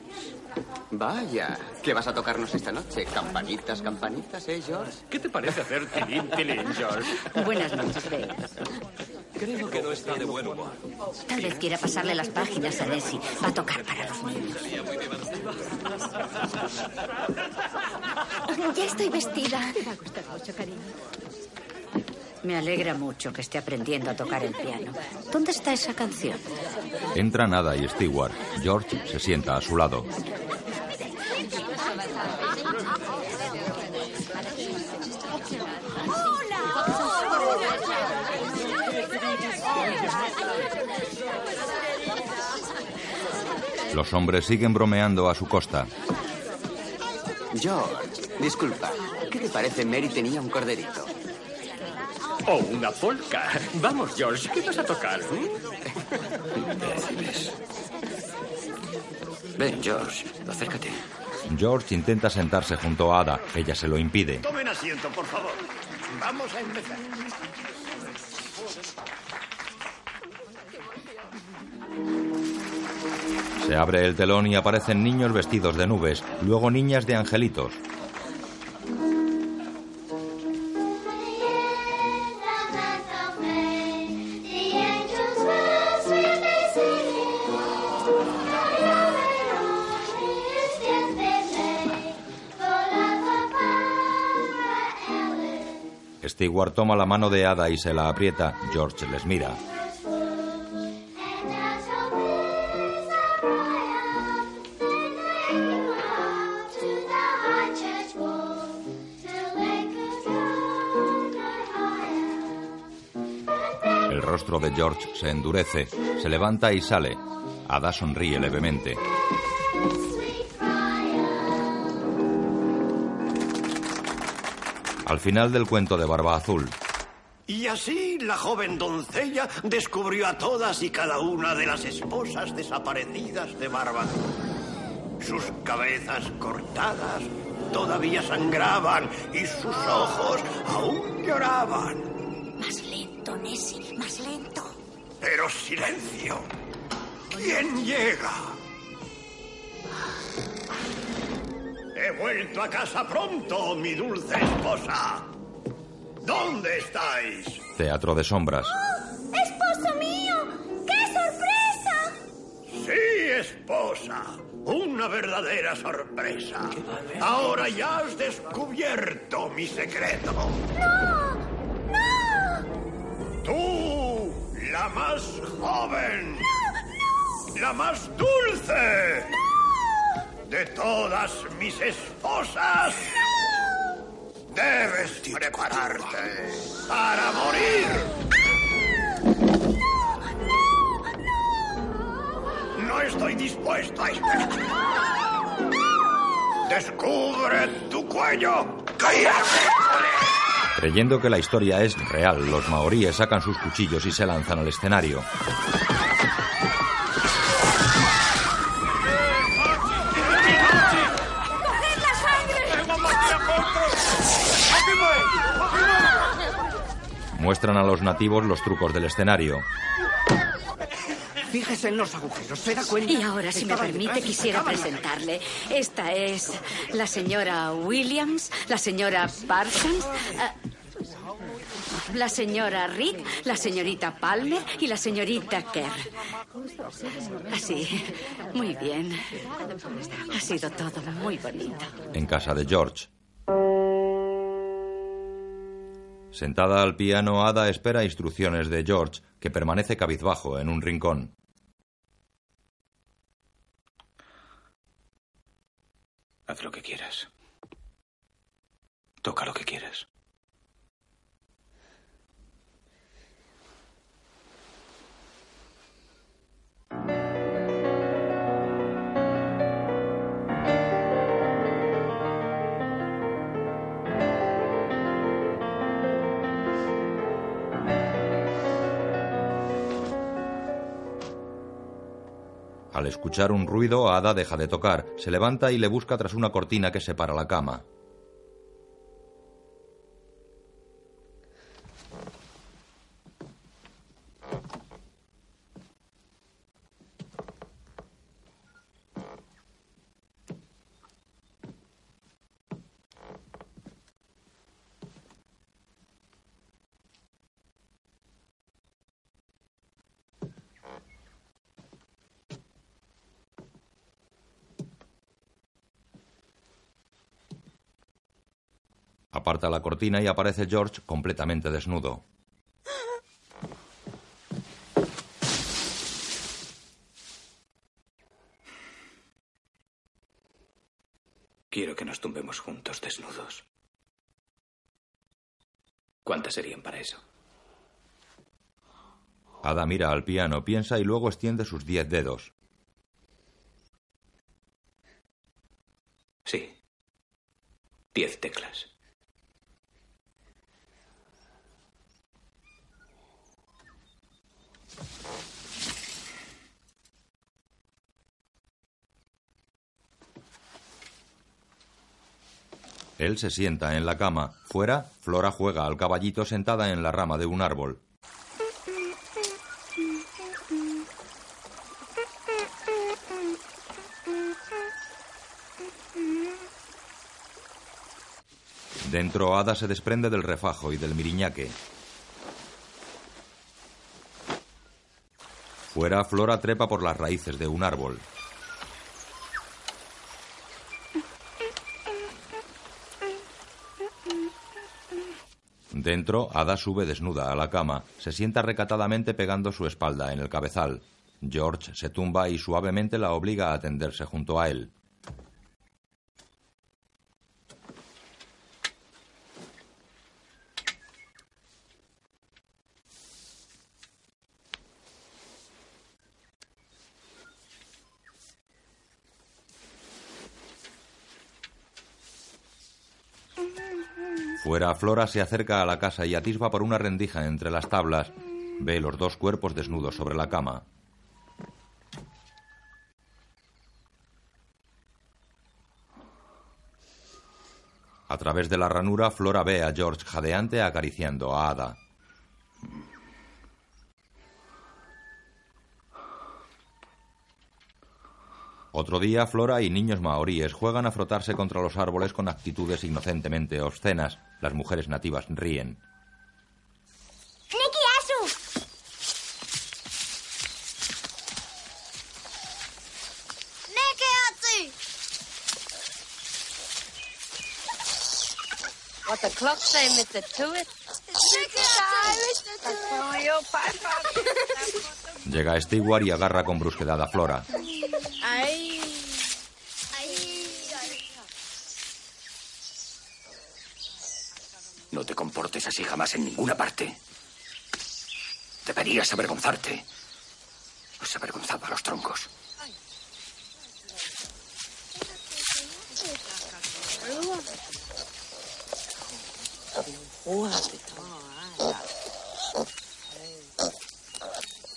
Vaya, ¿qué vas a tocarnos esta noche? Campanitas, campanitas, ¿eh, George? ¿Qué te parece hacer tilín, tilín, George? Buenas noches, Baines. Creo que no está de buen humor. Tal vez quiera pasarle las páginas a Desi. Va a tocar para los niños. Ya estoy vestida. Te va a gustar mucho, cariño. Me alegra mucho que esté aprendiendo a tocar el piano. ¿Dónde está esa canción? Entran Ada y Stewart. George se sienta a su lado. Los hombres siguen bromeando a su costa. George, disculpa. ¿Qué te parece Mary tenía un corderito? Oh, una polka. Vamos, George, ¿qué vas a tocar? Imbéciles. Ven, George, acércate. George intenta sentarse junto a Ada. Ella se lo impide. Tomen asiento, por favor. Vamos a empezar. Se abre el telón y aparecen niños vestidos de nubes, luego niñas de angelitos. Stewart toma la mano de Ada y se la aprieta. George les mira. El rostro de George se endurece, se levanta y sale. Ada sonríe levemente. Al final del cuento de Barba Azul, Y así la joven doncella descubrió a todas y cada una de las esposas desaparecidas de Barba. Sus cabezas cortadas todavía sangraban y sus ojos aún lloraban. Más lento, Nessie, más lento. Pero silencio. ¿Quién llega? He vuelto a casa pronto, mi dulce esposa. ¿Dónde estáis? teatro de sombras. ¡Esposo mío! ¡Qué sorpresa! Sí, esposa. Una verdadera sorpresa. Ahora ya has descubierto mi secreto. ¡No! ¡No! Tú, la más joven. La más dulce. De todas mis esposas. Debes prepararte para morir. No estoy dispuesto a esperar. Descubre tu cuello. Creyendo que la historia es real, los maoríes sacan sus cuchillos y se lanzan al escenario. Muestran a los nativos los trucos del escenario. Fíjese en los agujeros, ¿se da cuenta? Y ahora, si me permite, quisiera presentarle. Esta es la señora Williams, la señora Parsons, ah, la señora Reed, la señorita Palmer y la señorita Kerr. Así, muy bien. Ha sido todo muy bonito. En casa de George. Sentada al piano, Ada espera instrucciones de George, que permanece cabizbajo en un rincón. Haz lo que quieras. Toca lo que quieras. Al escuchar un ruido, Ada deja de tocar, se levanta y le busca tras una cortina que separa la cama. aparta la cortina y aparece George completamente desnudo. Quiero que nos tumbemos juntos desnudos. ¿Cuántas serían para eso? Ada mira al piano, piensa y luego extiende sus diez dedos. Sí. Diez teclas. Él se sienta en la cama. Fuera, Flora juega al caballito sentada en la rama de un árbol. Dentro, Ada se desprende del refajo y del miriñaque. Fuera, Flora trepa por las raíces de un árbol. Dentro, Ada sube desnuda a la cama, se sienta recatadamente pegando su espalda en el cabezal. George se tumba y suavemente la obliga a tenderse junto a él. Fuera, Flora se acerca a la casa y atisba por una rendija entre las tablas. Ve los dos cuerpos desnudos sobre la cama. A través de la ranura, Flora ve a George jadeante acariciando a Ada. Otro día, Flora y niños maoríes juegan a frotarse contra los árboles con actitudes inocentemente obscenas. Las mujeres nativas ríen. ¡Neki Asu! Neke Atsu! What the clock say, Mr. Tuit? Llega Stewart y agarra con brusquedad a Flora. Ay. No te comportes así jamás en ninguna parte. Deberías avergonzarte. Has avergonzado a los troncos.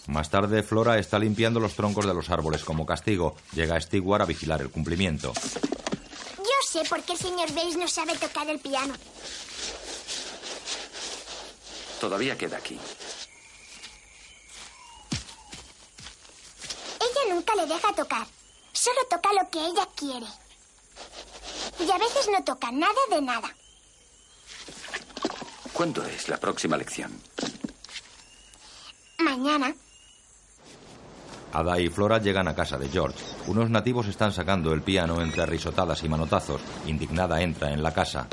Más tarde, Flora está limpiando los troncos de los árboles como castigo. Llega Stewart a vigilar el cumplimiento. Yo sé por qué el señor Bates no sabe tocar el piano. Todavía queda aquí. Ella nunca le deja tocar. Solo toca lo que ella quiere. Y a veces no toca nada de nada. ¿Cuándo es la próxima lección? Mañana. Ada y Flora llegan a casa de George. Unos nativos están sacando el piano entre risotadas y manotazos. Indignada entra en la casa.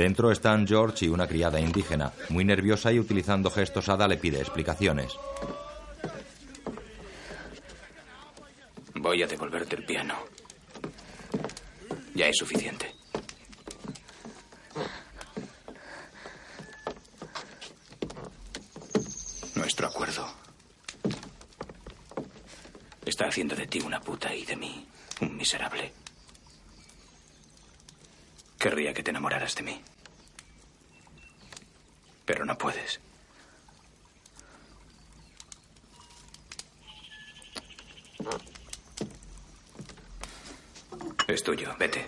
Dentro están George y una criada indígena. Muy nerviosa y utilizando gestos, Ada le pide explicaciones. Voy a devolverte el piano. Ya es suficiente. Nuestro acuerdo está haciendo de ti una puta y de mí un miserable. Querría que te enamoraras de mí. Pero no puedes. Es tuyo, vete.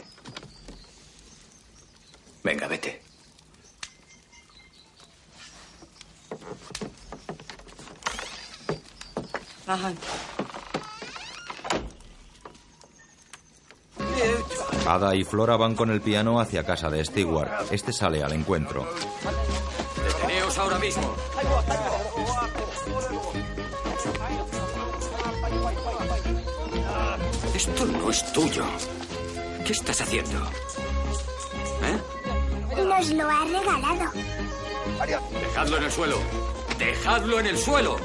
Venga, vete. Ajá. Ada y Flora van con el piano hacia casa de Stewart. Este sale al encuentro. Deteneos ahora mismo. Esto no es tuyo. ¿Qué estás haciendo? ¿Eh? Nos lo ha regalado. Dejadlo en el suelo. Dejadlo en el suelo.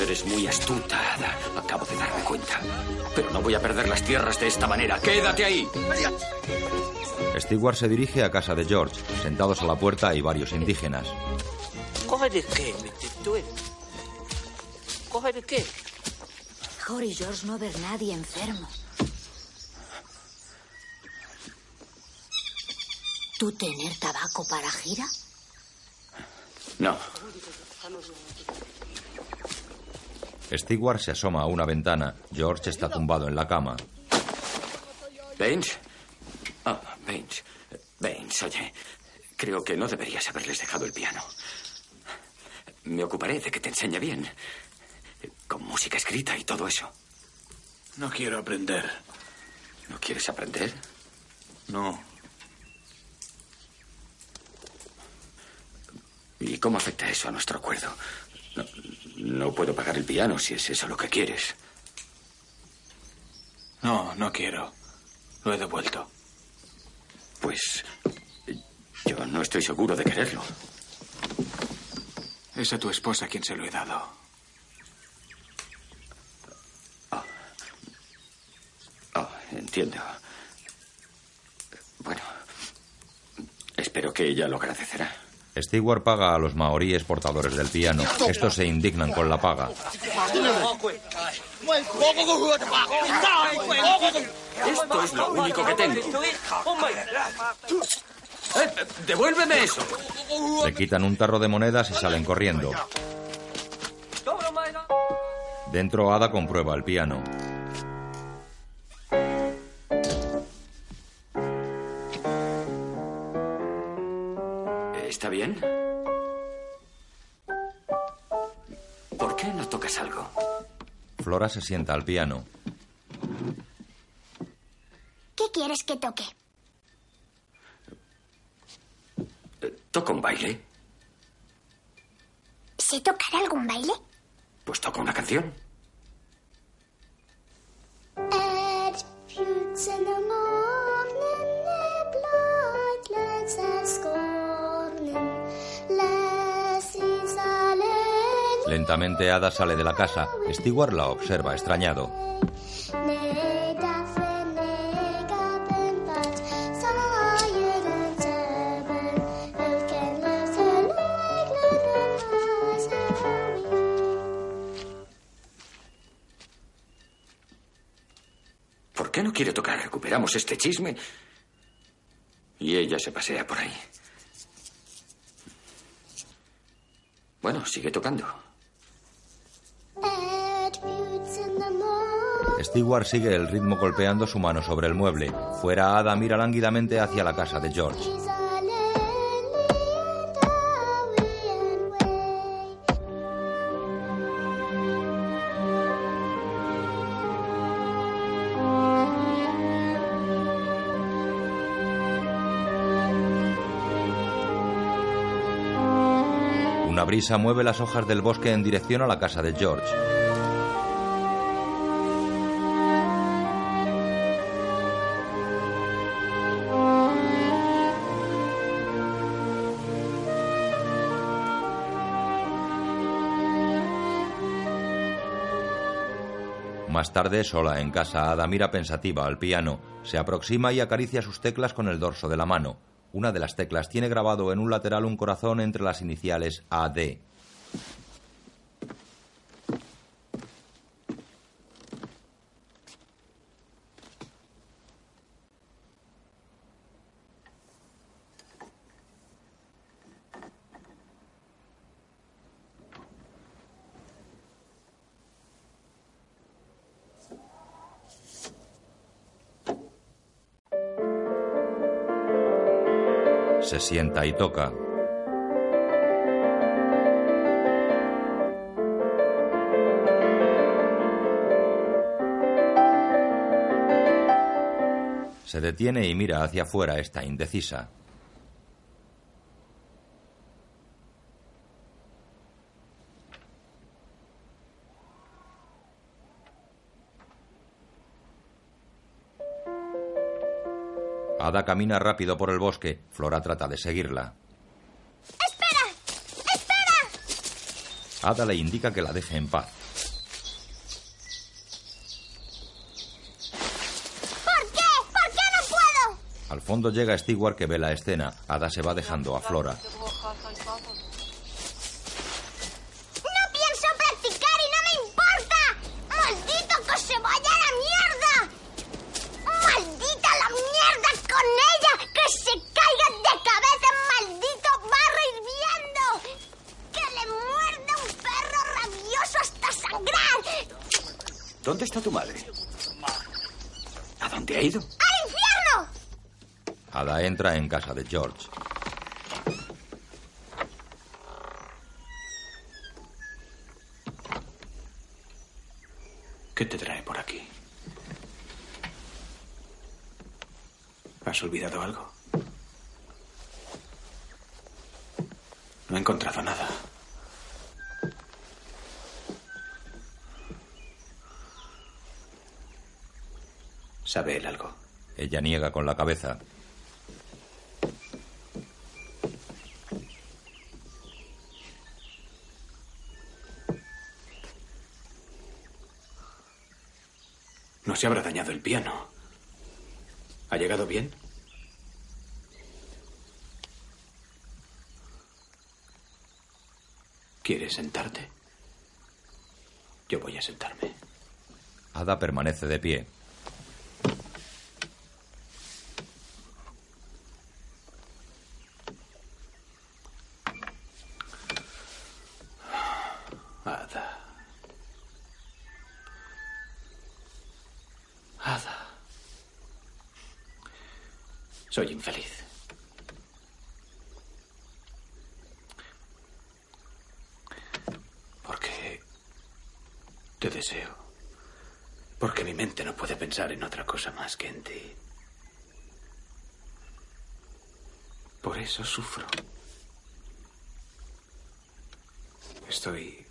Eres muy astuta, Ada. Acabo de darme cuenta. Pero no voy a perder las tierras de esta manera. ¡Quédate ahí! Stewart se dirige a casa de George. Sentados a la puerta hay varios indígenas. ¿Coge de qué? ¿Coge de qué? Jorge y George no ver nadie enfermo. ¿Tú tener tabaco para gira? No. Stewart se asoma a una ventana. George está tumbado en la cama. Baines. Ah, Baines. Baines, oye. Creo que no deberías haberles dejado el piano. Me ocuparé de que te enseñe bien. Con música escrita y todo eso. No quiero aprender. ¿No quieres aprender? No. ¿Y cómo afecta eso a nuestro acuerdo? No, no puedo pagar el piano si es eso lo que quieres. No, no quiero. Lo he devuelto. Pues yo no estoy seguro de quererlo. Es a tu esposa quien se lo he dado. Oh, entiendo. Bueno, espero que ella lo agradecerá. Stewart paga a los maoríes portadores del piano. Estos se indignan con la paga. Esto es lo único que tengo. ¡Eh, ¡Devuélveme eso! Le quitan un tarro de monedas y salen corriendo. Dentro Ada comprueba el piano. ¿Está bien? ¿Por qué no tocas algo? Flora se sienta al piano. ¿Qué quieres que toque? ¿Toca un baile? ¿Sé tocar algún baile? Pues toca una canción. Lentamente Ada sale de la casa. Stewart la observa extrañado. ¿Por qué no quiere tocar? Recuperamos este chisme y ella se pasea por ahí. Bueno, sigue tocando. Stewart sigue el ritmo golpeando su mano sobre el mueble. Fuera, Ada mira lánguidamente hacia la casa de George. Una brisa mueve las hojas del bosque en dirección a la casa de George. Más tarde, sola en casa, Ada mira pensativa al piano, se aproxima y acaricia sus teclas con el dorso de la mano. Una de las teclas tiene grabado en un lateral un corazón entre las iniciales AD. Sienta y toca. Se detiene y mira hacia afuera, está indecisa. Camina rápido por el bosque. Flora trata de seguirla. ¡Espera! ¡Espera! Ada le indica que la deje en paz. ¿Por qué? ¿Por qué no puedo? Al fondo llega Stewart que ve la escena. Ada se va dejando a Flora. ¡No pienso practicar y no me importa! ¡Maldito que se vaya a la mierda! ¡Maldita la mierda con ella! ¡Que se caiga de cabeza en maldito barro hirviendo! ¡Que le muerda un perro rabioso hasta sangrar! ¿Dónde está tu madre? ¿A dónde ha ido? ¡Al infierno! Ada de George. ¿Qué te trae por aquí? ¿Has olvidado algo? No he encontrado nada. ¿Sabe él algo? Ella niega con la cabeza. Se habrá dañado el piano. ¿Ha llegado bien? ¿Quieres sentarte? Yo voy a sentarme. Ada permanece de pie. Ada. Ada. Soy infeliz. Porque te deseo. Porque mi mente no puede pensar en otra cosa más que en ti. Por eso sufro. Estoy...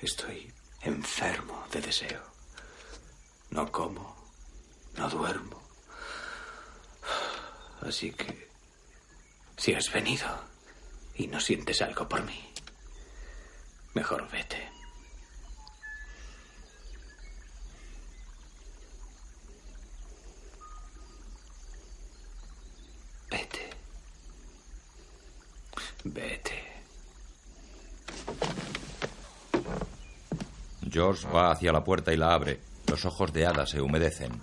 Estoy enfermo de deseo. No como, no duermo. Así que... Si has venido sientes algo por mí, mejor vete. Vete. Vete. George va hacia la puerta y la abre. Los ojos de Ada se humedecen.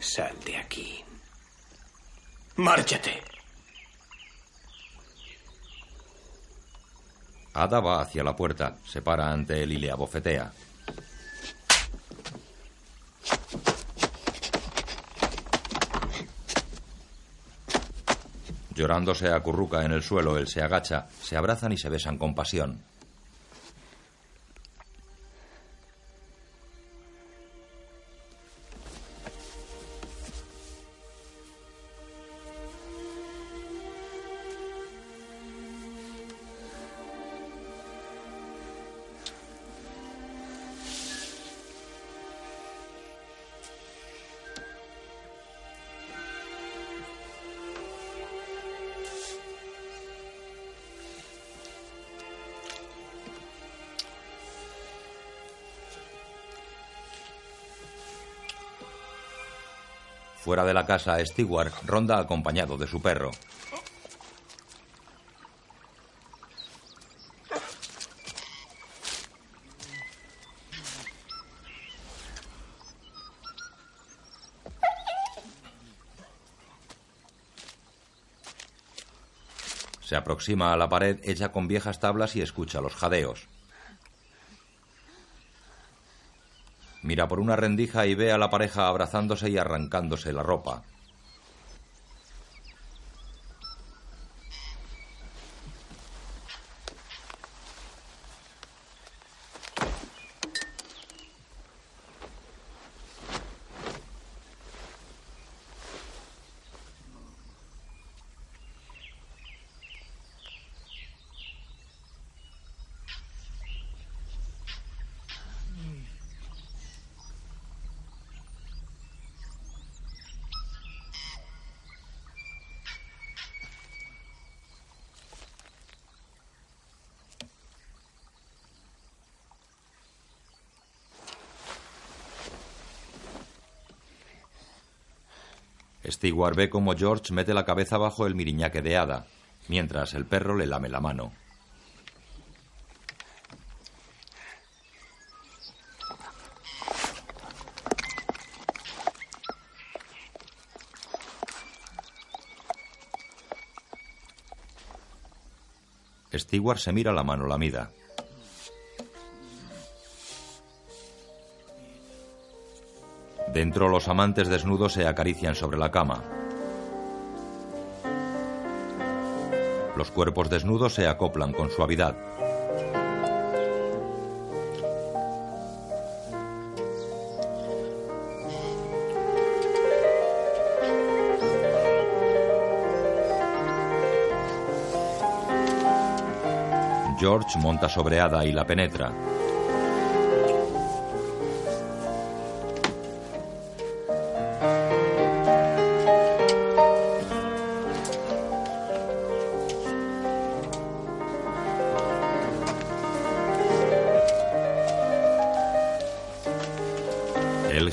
Sal de aquí. Márchate. Ada va hacia la puerta, se para ante él y le abofetea. Llorando se acurruca en el suelo, él se agacha, se abrazan y se besan con pasión. De la casa, Stewart ronda acompañado de su perro. Se aproxima a la pared hecha con viejas tablas y escucha los jadeos. Mira por una rendija y ve a la pareja abrazándose y arrancándose la ropa. Stewart ve cómo George mete la cabeza bajo el miriñaque de Ada, mientras el perro le lame la mano. Stewart se mira la mano lamida. Dentro los amantes desnudos se acarician sobre la cama. Los cuerpos desnudos se acoplan con suavidad. George monta sobre Ada y la penetra.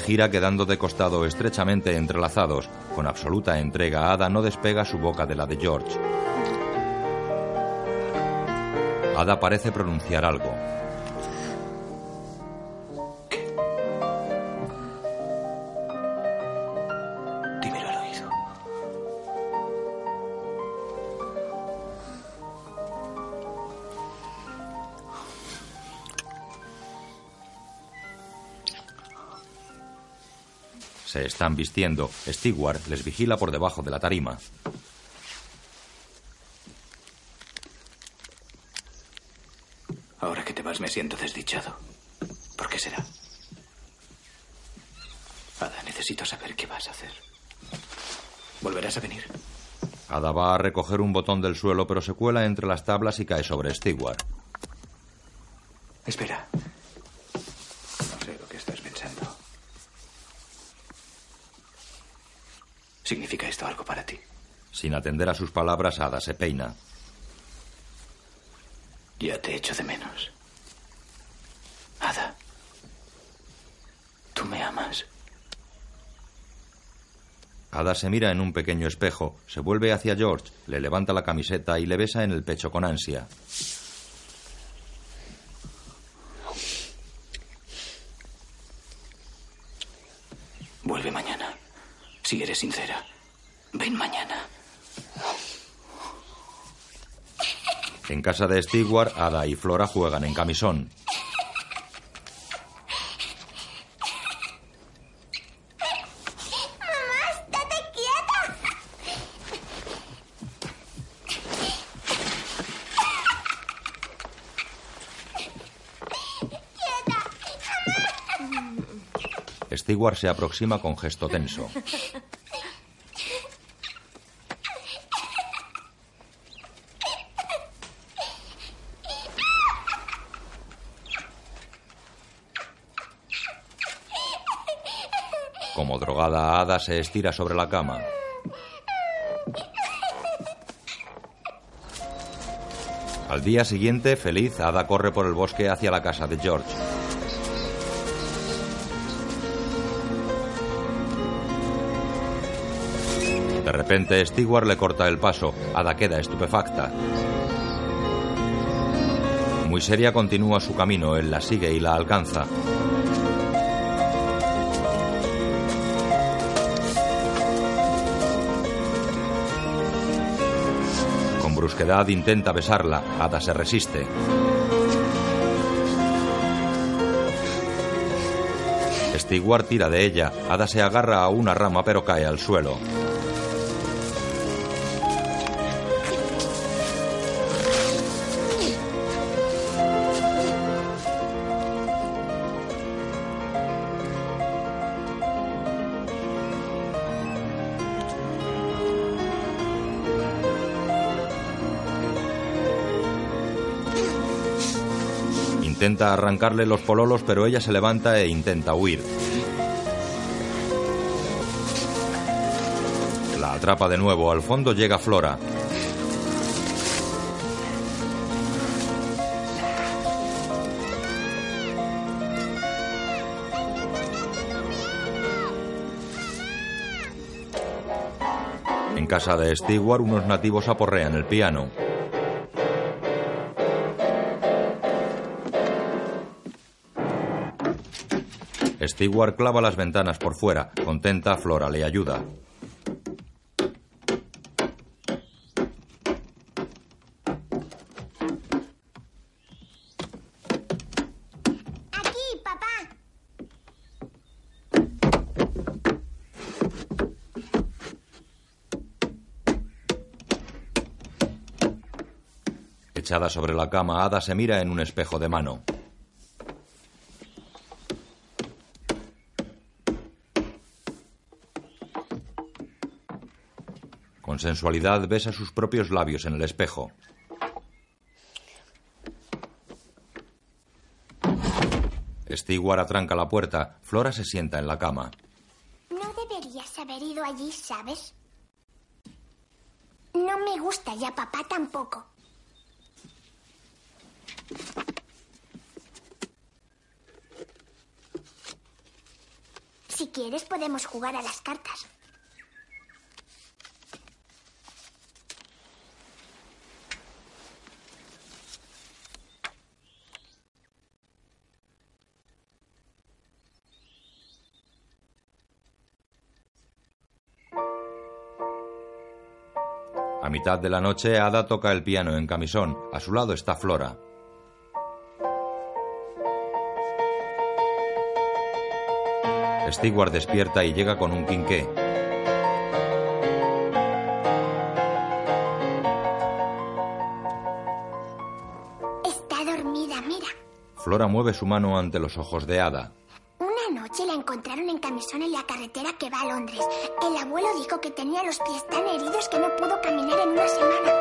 Gira quedando de costado estrechamente entrelazados. Con absoluta entrega, Ada no despega su boca de la de George. Ada parece pronunciar algo. Se están vistiendo. Stewart les vigila por debajo de la tarima. Ahora que te vas me siento desdichado. ¿Por qué será? Ada, necesito saber qué vas a hacer. ¿Volverás a venir? Ada va a recoger un botón del suelo, pero se cuela entre las tablas y cae sobre Stewart. Atender a sus palabras, Ada se peina. Ya te echo de menos. Ada. ¿Tú me amas? Ada se mira en un pequeño espejo, se vuelve hacia George, le levanta la camiseta y le besa en el pecho con ansia. Vuelve mañana. Si eres sincera. Ven mañana. En casa de Stewart, Ada y Flora juegan en camisón. ¡Mamá, estate quieta! Stewart se aproxima con gesto tenso. Como se estira sobre la cama. Al día siguiente, feliz, Ada corre por el bosque hacia la casa de George. De repente, Stewart le corta el paso. Ada queda estupefacta. Muy seria continúa su camino. Él la sigue y la alcanza. Brusquedad intenta besarla. Ada se resiste. Stewart tira de ella. Ada se agarra a una rama pero cae al suelo. Intenta arrancarle los pololos, pero ella se levanta e intenta huir. La atrapa de nuevo. Al fondo llega Flora. En casa de Stewart, unos nativos aporrean el piano. Stewart clava las ventanas por fuera. Contenta, Flora le ayuda. Aquí, papá. Echada sobre la cama, Ada se mira en un espejo de mano. Con sensualidad besa sus propios labios en el espejo. Stewart atranca la puerta. Flora se sienta en la cama. No deberías haber ido allí, ¿sabes? No me gusta ya, papá tampoco. Si quieres, podemos jugar a las cartas. Mitad de la noche, Ada toca el piano en camisón. A su lado está Flora. Stewart despierta y llega con un quinqué. Está dormida, mira. Flora mueve su mano ante los ojos de Ada. Abuelo dijo que tenía los pies tan heridos que no pudo caminar en una semana.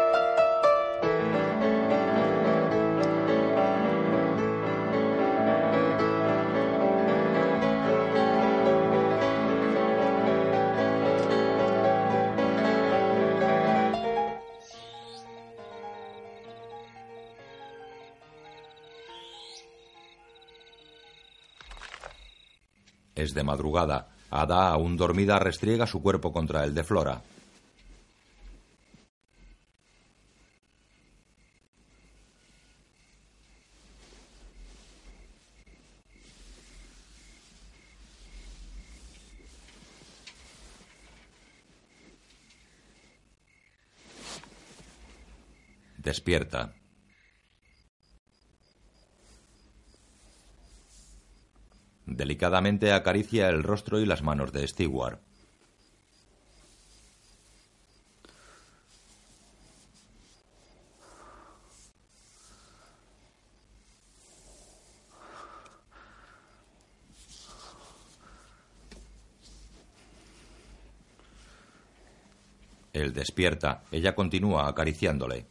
Es de madrugada. Ada, aún dormida, restriega su cuerpo contra el de Flora. Despierta. Delicadamente acaricia el rostro y las manos de Stewart. Él despierta. Ella continúa acariciándole.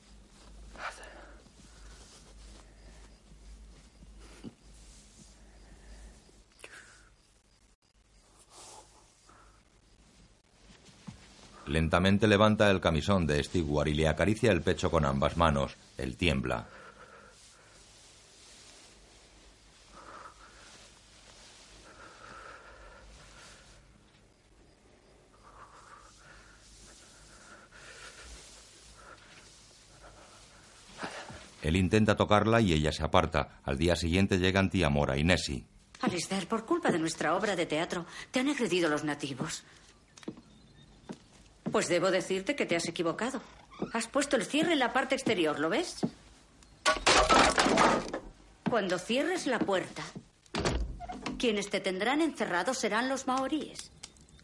Lentamente levanta el camisón de Stewart y le acaricia el pecho con ambas manos. Él tiembla. Él intenta tocarla y ella se aparta. Al día siguiente llegan tía Mora y Nessie. Alistair, por culpa de nuestra obra de teatro, te han agredido los nativos. Pues debo decirte que te has equivocado. Has puesto el cierre en la parte exterior, ¿lo ves? Cuando cierres la puerta, quienes te tendrán encerrado serán los maoríes.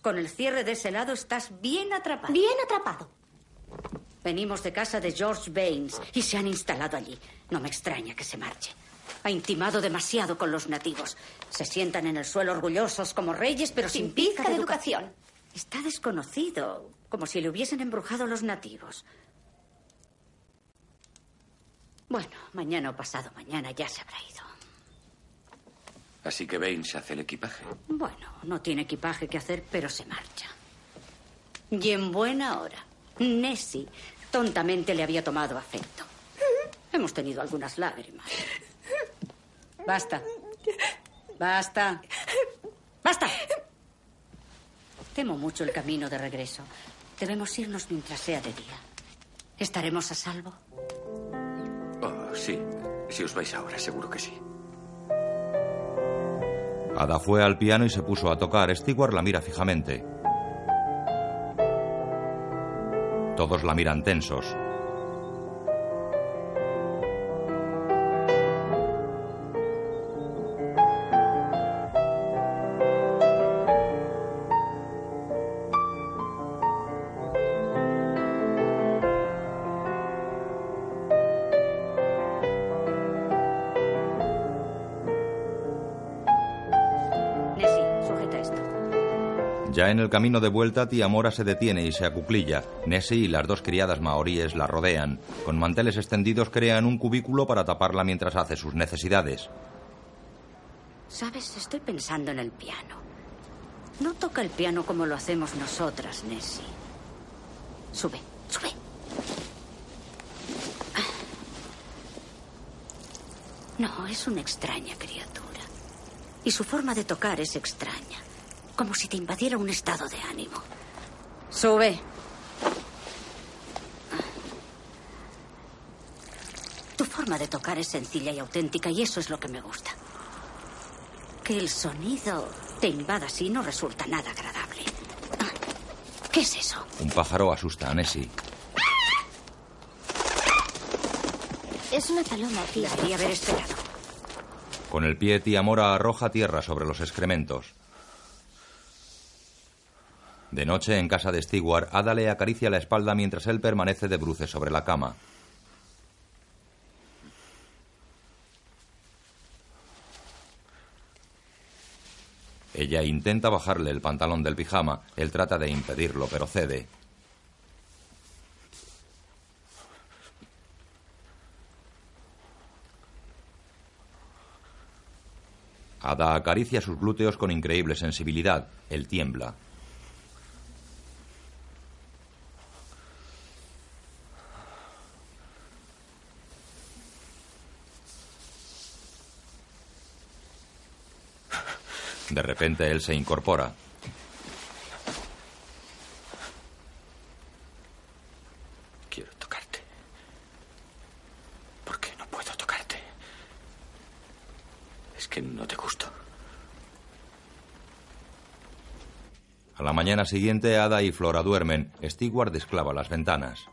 Con el cierre de ese lado estás bien atrapado. Bien atrapado. Venimos de casa de George Baines y se han instalado allí. No me extraña que se marche. Ha intimado demasiado con los nativos. Se sientan en el suelo orgullosos como reyes, pero sin, pizca de educación. Está desconocido, como si le hubiesen embrujado los nativos. Bueno, mañana o pasado mañana ya se habrá ido. Así que Baines hace el equipaje. Bueno, no tiene equipaje que hacer, pero se marcha. Y en buena hora. Nessie tontamente le había tomado afecto. Hemos tenido algunas lágrimas. Basta. Basta. Basta. Temo mucho el camino de regreso. Debemos irnos mientras sea de día. ¿Estaremos a salvo? Oh, sí. Si os vais ahora, seguro que sí. Ada fue al piano y se puso a tocar. Stewart la mira fijamente. Todos la miran tensos. En el camino de vuelta, tía Mora se detiene y se acuclilla. Nessie y las dos criadas maoríes la rodean. Con manteles extendidos crean un cubículo para taparla mientras hace sus necesidades. Sabes, estoy pensando en el piano. No toca el piano como lo hacemos nosotras, Nessie. Sube, sube. No, es una extraña criatura. Y su forma de tocar es extraña. Como si te invadiera un estado de ánimo. Sube. Tu forma de tocar es sencilla y auténtica y eso es lo que me gusta. Que el sonido te invada así no resulta nada agradable. ¿Qué es eso? Un pájaro asusta a Nessie. Es una paloma, tía. Debería haber esperado. Con el pie, tía Mora arroja tierra sobre los excrementos. De noche, en casa de Stewart, Ada le acaricia la espalda mientras él permanece de bruces sobre la cama. Ella intenta bajarle el pantalón del pijama. Él trata de impedirlo, pero cede. Ada acaricia sus glúteos con increíble sensibilidad. Él tiembla. De repente él se incorpora. Quiero tocarte. ¿Por qué no puedo tocarte? Es que no te gusto. A la mañana siguiente, Ada y Flora duermen. Stewart desclava las ventanas.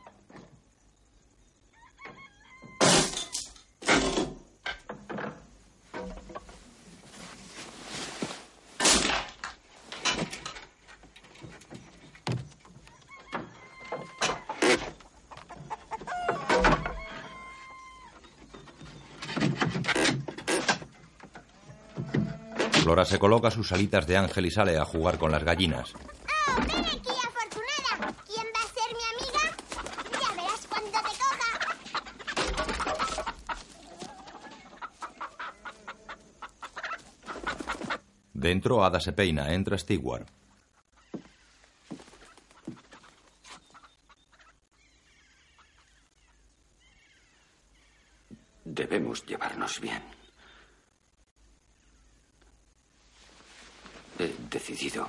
Se coloca sus alitas de ángel y sale a jugar con las gallinas. ¡Oh, ven aquí, afortunada! ¿Quién va a ser mi amiga? Ya verás cuando te coja. Dentro, Ada se peina. Entra Stewart. Debemos llevarnos bien. He decidido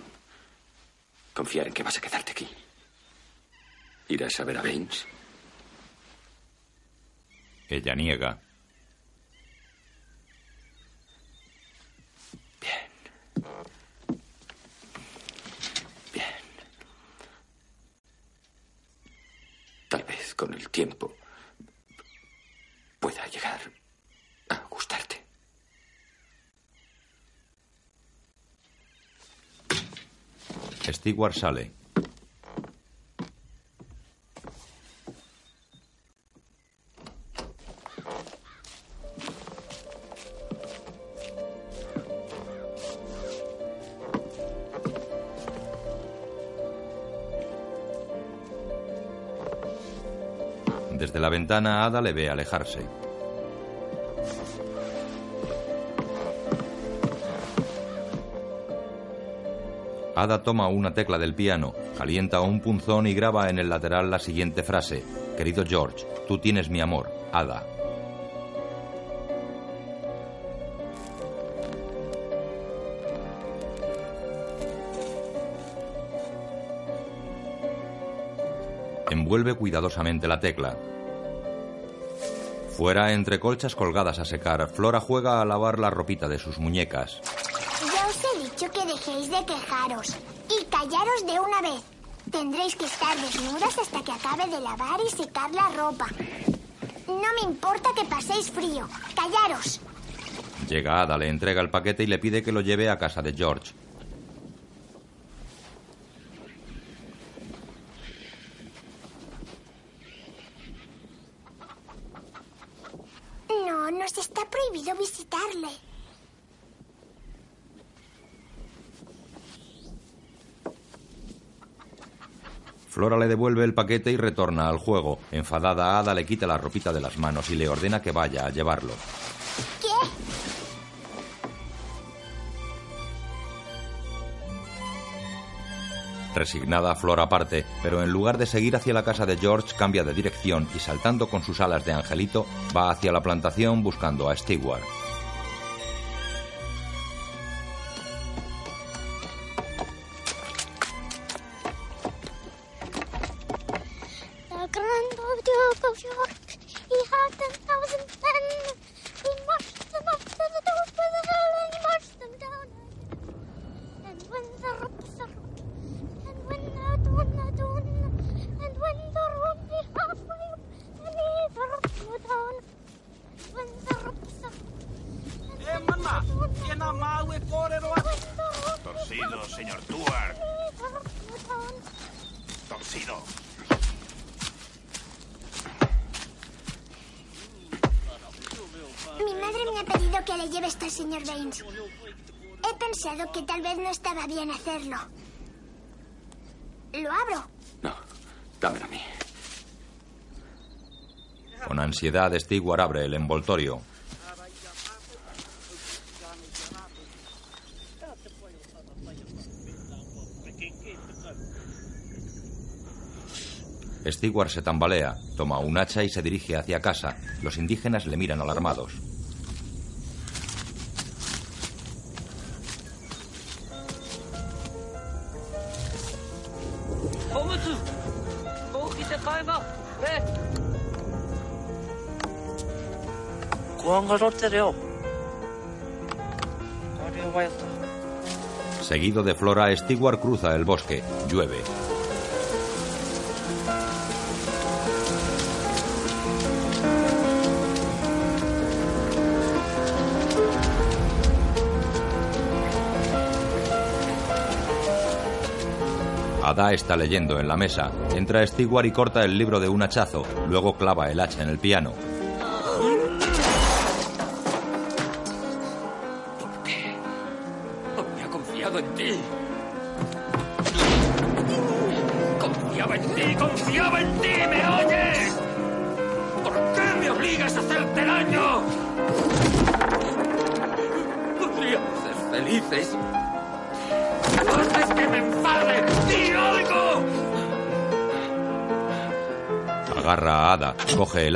confiar en que vas a quedarte aquí. ¿Irás a ver a Baines? Ella niega. Tal vez con el tiempo pueda llegar a gustarte. Sale. Desde la ventana, Ada le ve alejarse. Ada toma una tecla del piano, calienta un punzón y graba en el lateral la siguiente frase. Querido George, tú tienes mi amor, Ada. Envuelve cuidadosamente la tecla. Fuera, entre colchas colgadas a secar, Flora juega a lavar la ropita de sus muñecas. Dejéis de quejaros y callaros de una vez. Tendréis que estar desnudas hasta que acabe de lavar y secar la ropa. No me importa que paséis frío. Callaros. Llega Ada, le entrega el paquete y le pide que lo lleve a casa de George. No, nos está prohibido visitarle. Flora le devuelve el paquete y retorna al juego. Enfadada, Ada le quita la ropita de las manos y le ordena que vaya a llevarlo. ¿Qué? Resignada, Flora parte, pero en lugar de seguir hacia la casa de George, cambia de dirección y saltando con sus alas de angelito, va hacia la plantación buscando a Stewart. Ansiedad, Stewart abre el envoltorio. Stewart se tambalea, toma un hacha y se dirige hacia casa. Los indígenas le miran alarmados. Seguido de Flora, Stewart cruza el bosque. Llueve. Ada está leyendo en la mesa. Entra Stewart y corta el libro de un hachazo. Luego clava el hacha en el piano.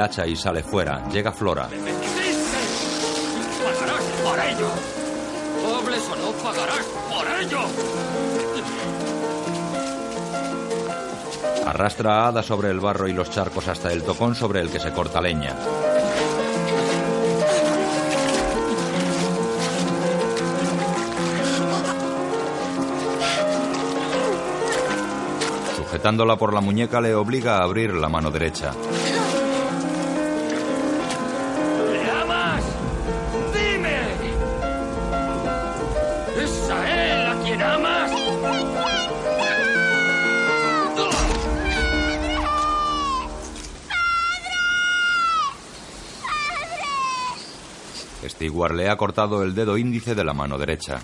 El hacha y sale fuera. Llega Flora. ¡Pagarás por ello! Dobles o no pagarás por ello. Arrastra a Ada sobre el barro y los charcos hasta el tocón sobre el que se corta leña. Sujetándola por la muñeca le obliga a abrir la mano derecha. Stewart le ha cortado el dedo índice de la mano derecha.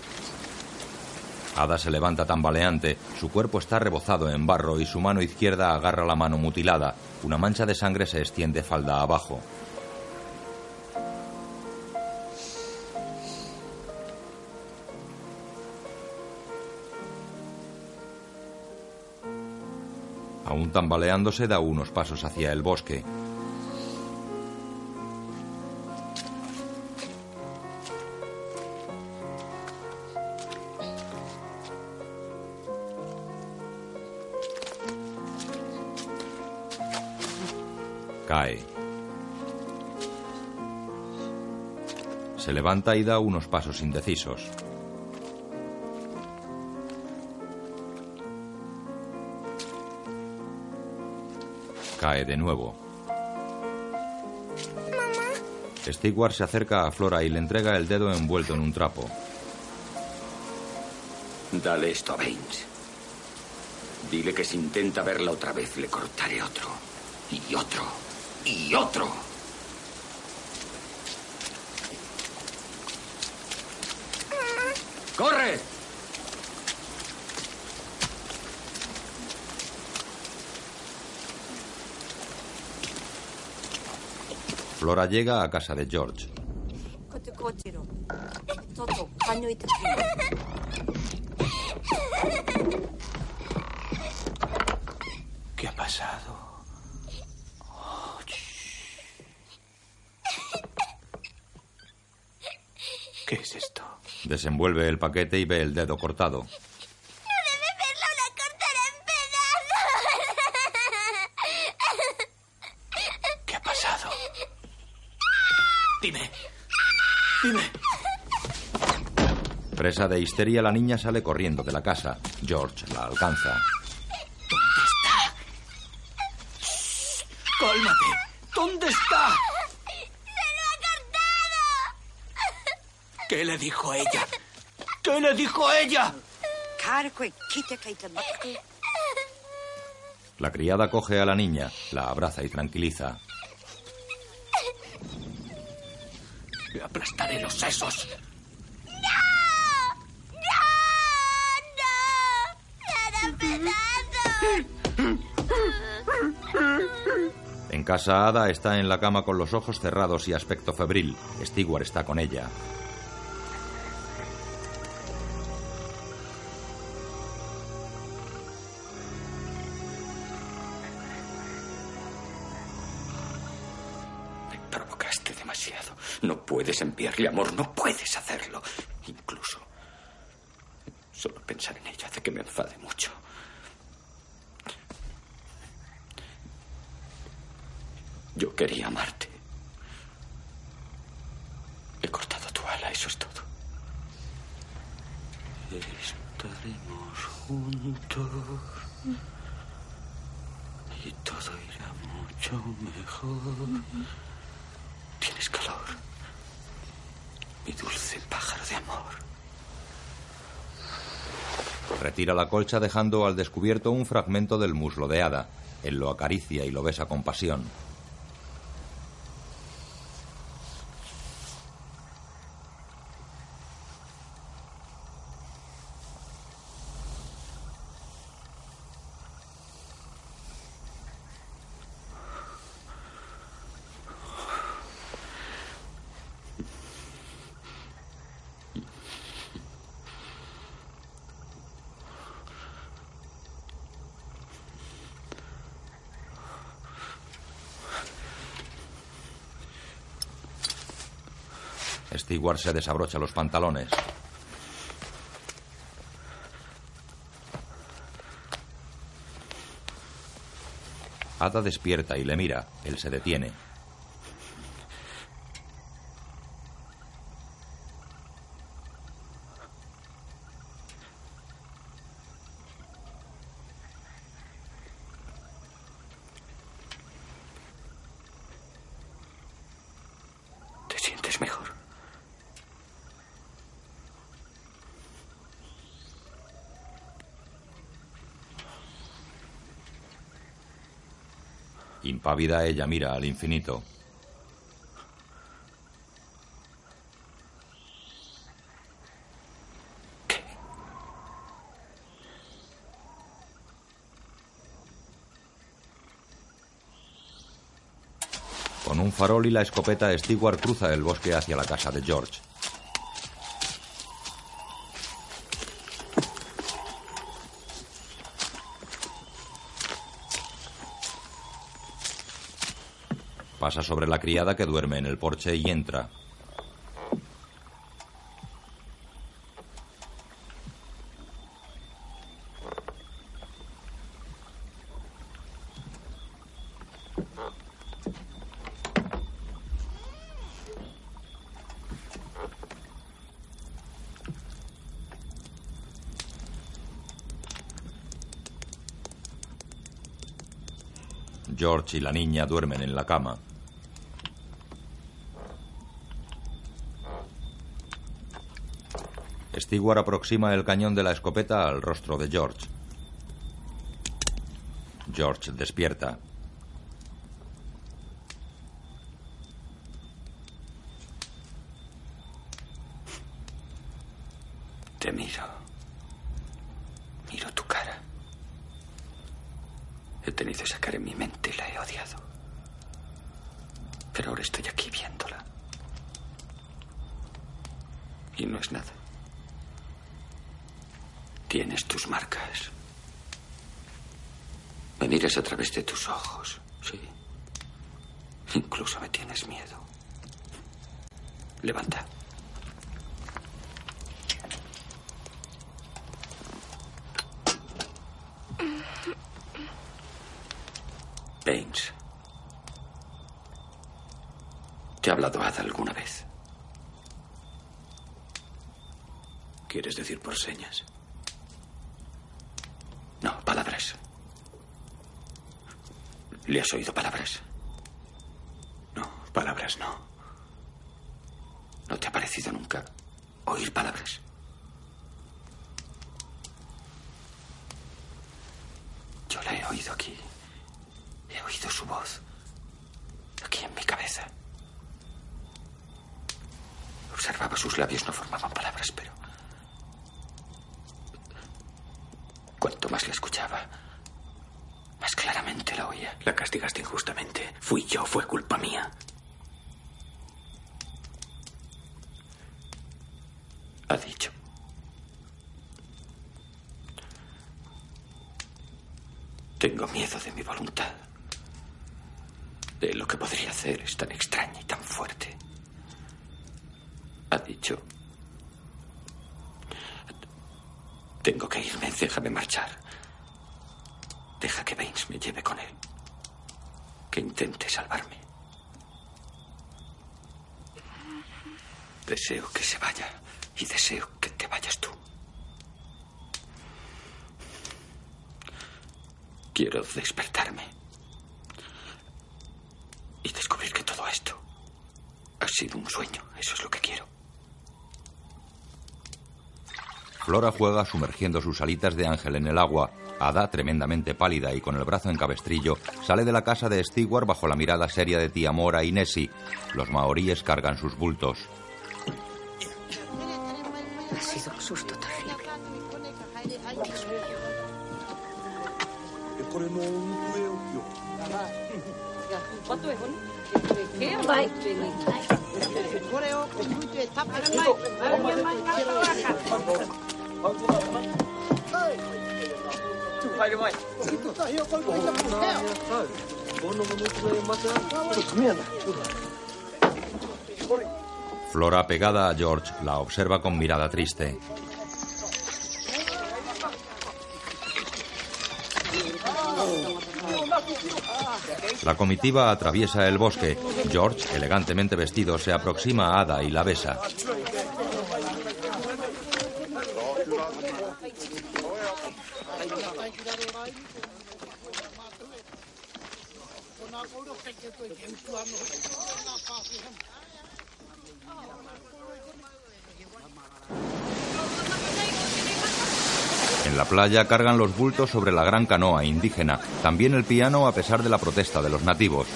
Ada se levanta tambaleante, su cuerpo está rebozado en barro y su mano izquierda agarra la mano mutilada. Una mancha de sangre se extiende falda abajo. Aún tambaleándose da unos pasos hacia el bosque. Se levanta y da unos pasos indecisos. Cae de nuevo. Stewart se acerca a Flora y le entrega el dedo envuelto en un trapo. Dale esto a Baines. Dile que si intenta verla otra vez, le cortaré otro. Y otro. Y otro. ¡Corre! Flora llega a casa de George. ¿Qué ha pasado? ¿Qué es esto? Desenvuelve el paquete y ve el dedo cortado. ¿Qué ha pasado? Dime. Dime. Presa de histeria, la niña sale corriendo de la casa. George la alcanza. ¡Cálmate! ¿Dónde está? ¿Qué le dijo ella? ¿Qué le dijo ella? La criada coge a la niña, la abraza y tranquiliza. Le aplastaré los sesos. En casa, Ada está en la cama con los ojos cerrados y aspecto febril. Stewart está con ella. Enviarle amor, no puedes hacerlo. Incluso. Solo pensar en ella hace que me enfade mucho. Yo quería amarte. He cortado tu ala, eso es todo. Estaremos juntos y todo irá mucho mejor. Tienes calor. Mi dulce pájaro de amor. Retira la colcha dejando al descubierto un fragmento del muslo de Ada. Él lo acaricia y lo besa con pasión. Se desabrocha los pantalones. Ada despierta y le mira. Él se detiene. Impávida, ella mira al infinito. Con un farol y la escopeta, Stewart cruza el bosque hacia la casa de George. Pasa sobre la criada que duerme en el porche y entra. George y la niña duermen en la cama. Stewart aproxima el cañón de la escopeta al rostro de George. George despierta. Te miro. Miro tu cara. He tenido esa cara en mi mente y la he odiado. Pero ahora estoy aquí viéndola. Y no es nada. Tienes tus marcas. Me miras a través de tus ojos, sí. Incluso me tienes miedo. Levanta. Baines. ¿Te ha hablado Ada alguna vez? ¿Quieres decir por señas? No, palabras. ¿Le has oído palabras? No, no. ¿No te ha parecido nunca oír palabras? Yo la he oído aquí. He oído su voz. Aquí en mi cabeza. Observaba sus labios, no formaban palabras, pero... Cuanto más la escuchaba, más claramente la oía. La castigaste injustamente. Fui yo, fue culpa mía. Ha dicho. Tengo de lo que podría hacer es tan extraña y tan fuerte. Ha dicho. Tengo que irme, déjame marchar. Deja que Baines me lleve con él. Que intente salvarme. Deseo que se vaya y deseo que te vayas tú. Quiero despertarme y descubrir que todo esto ha sido un sueño. Eso es lo que quiero. Flora juega sumergiendo sus alitas de ángel en el agua. Ada, tremendamente pálida y con el brazo en cabestrillo, sale de la casa de Stewart bajo la mirada seria de tía Mora y Nessie. Los maoríes cargan sus bultos. Flora, pegada a George, la observa con mirada triste. La comitiva atraviesa el bosque. George, elegantemente vestido, se aproxima a Ada y la besa. Playa cargan los bultos sobre la gran canoa indígena, también el piano a pesar de la protesta de los nativos.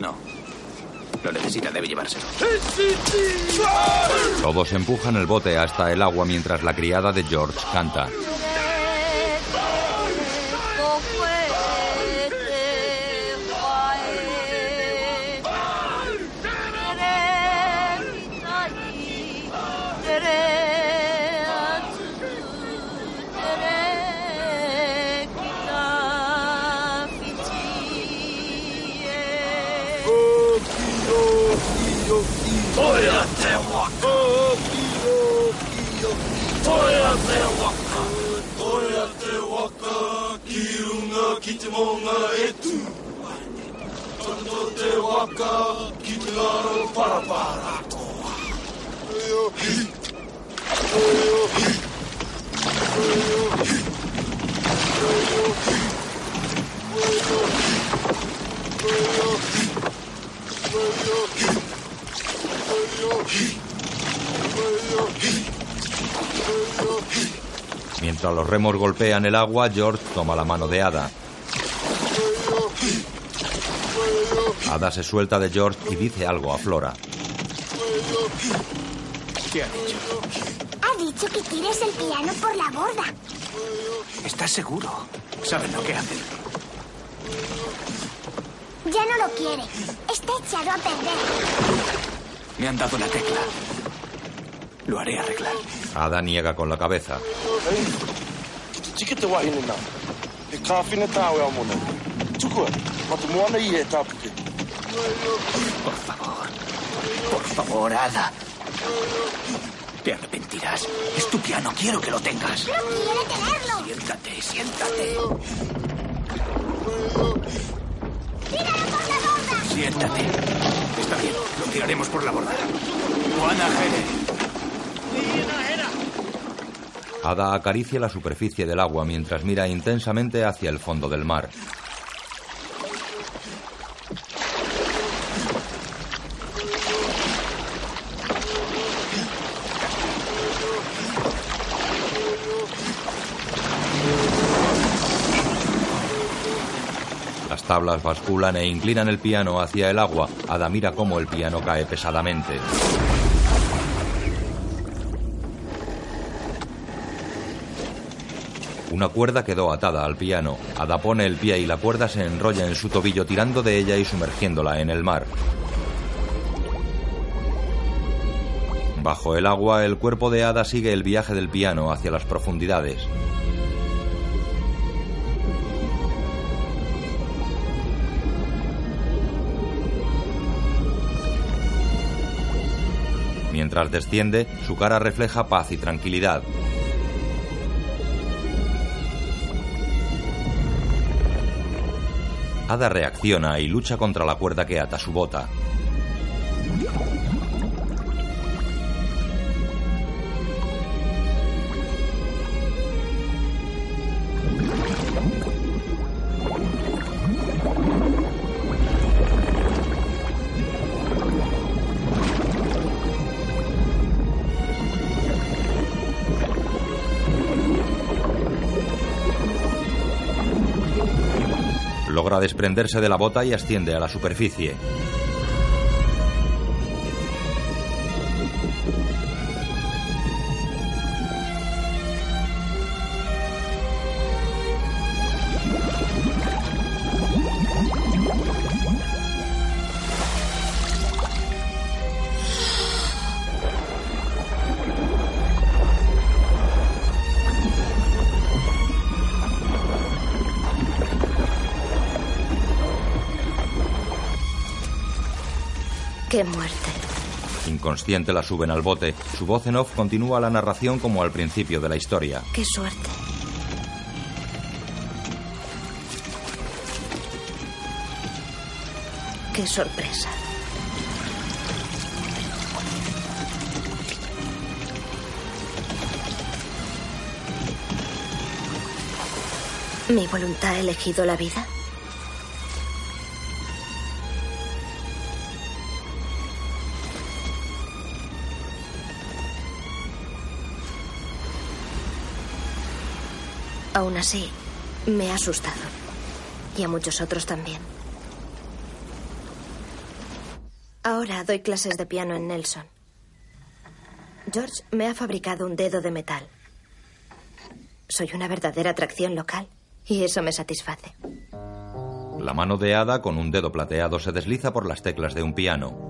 No. Lo necesita, debe llevárselo. Todos empujan el bote hasta el agua mientras la criada de George canta. Oyo hi. Mientras los remos golpean el agua, George toma la mano de Ada. Ada se suelta de George y dice algo a Flora. ¿Qué ha dicho? Ha dicho que tires el piano por la borda. ¿Estás seguro? Saben lo que hacen. Ya no lo quiere. Está echado a perder. Me han dado la tecla. Lo haré arreglar. Ada niega con la cabeza. Por favor. Por favor, Ada. Te arrepentirás. Es tu piano, quiero que lo tengas. No quiere tenerlo. Siéntate, siéntate. ¡Tíralo por la borda! Siéntate. Está bien, lo tiraremos por la borda. Juana Jere. Ada acaricia la superficie del agua mientras mira intensamente hacia el fondo del mar. Tablas basculan e inclinan el piano hacia el agua. Ada mira cómo el piano cae pesadamente. Una cuerda quedó atada al piano. Ada pone el pie y la cuerda se enrolla en su tobillo tirando de ella y sumergiéndola en el mar. Bajo el agua, el cuerpo de Ada sigue el viaje del piano hacia las profundidades. Mientras desciende, su cara refleja paz y tranquilidad. Ada reacciona y lucha contra la cuerda que ata su bota. Desprenderse de la bota y asciende a la superficie. ¡Qué muerte! Inconsciente la suben al bote. Su voz en off continúa la narración como al principio de la historia. ¡Qué suerte! ¡Qué sorpresa! ¿Mi voluntad ha elegido la vida? Aún así, me ha asustado. Y a muchos otros también. Ahora doy clases de piano en Nelson. George me ha fabricado un dedo de metal. Soy una verdadera atracción local y eso me satisface. La mano de Ada con un dedo plateado se desliza por las teclas de un piano.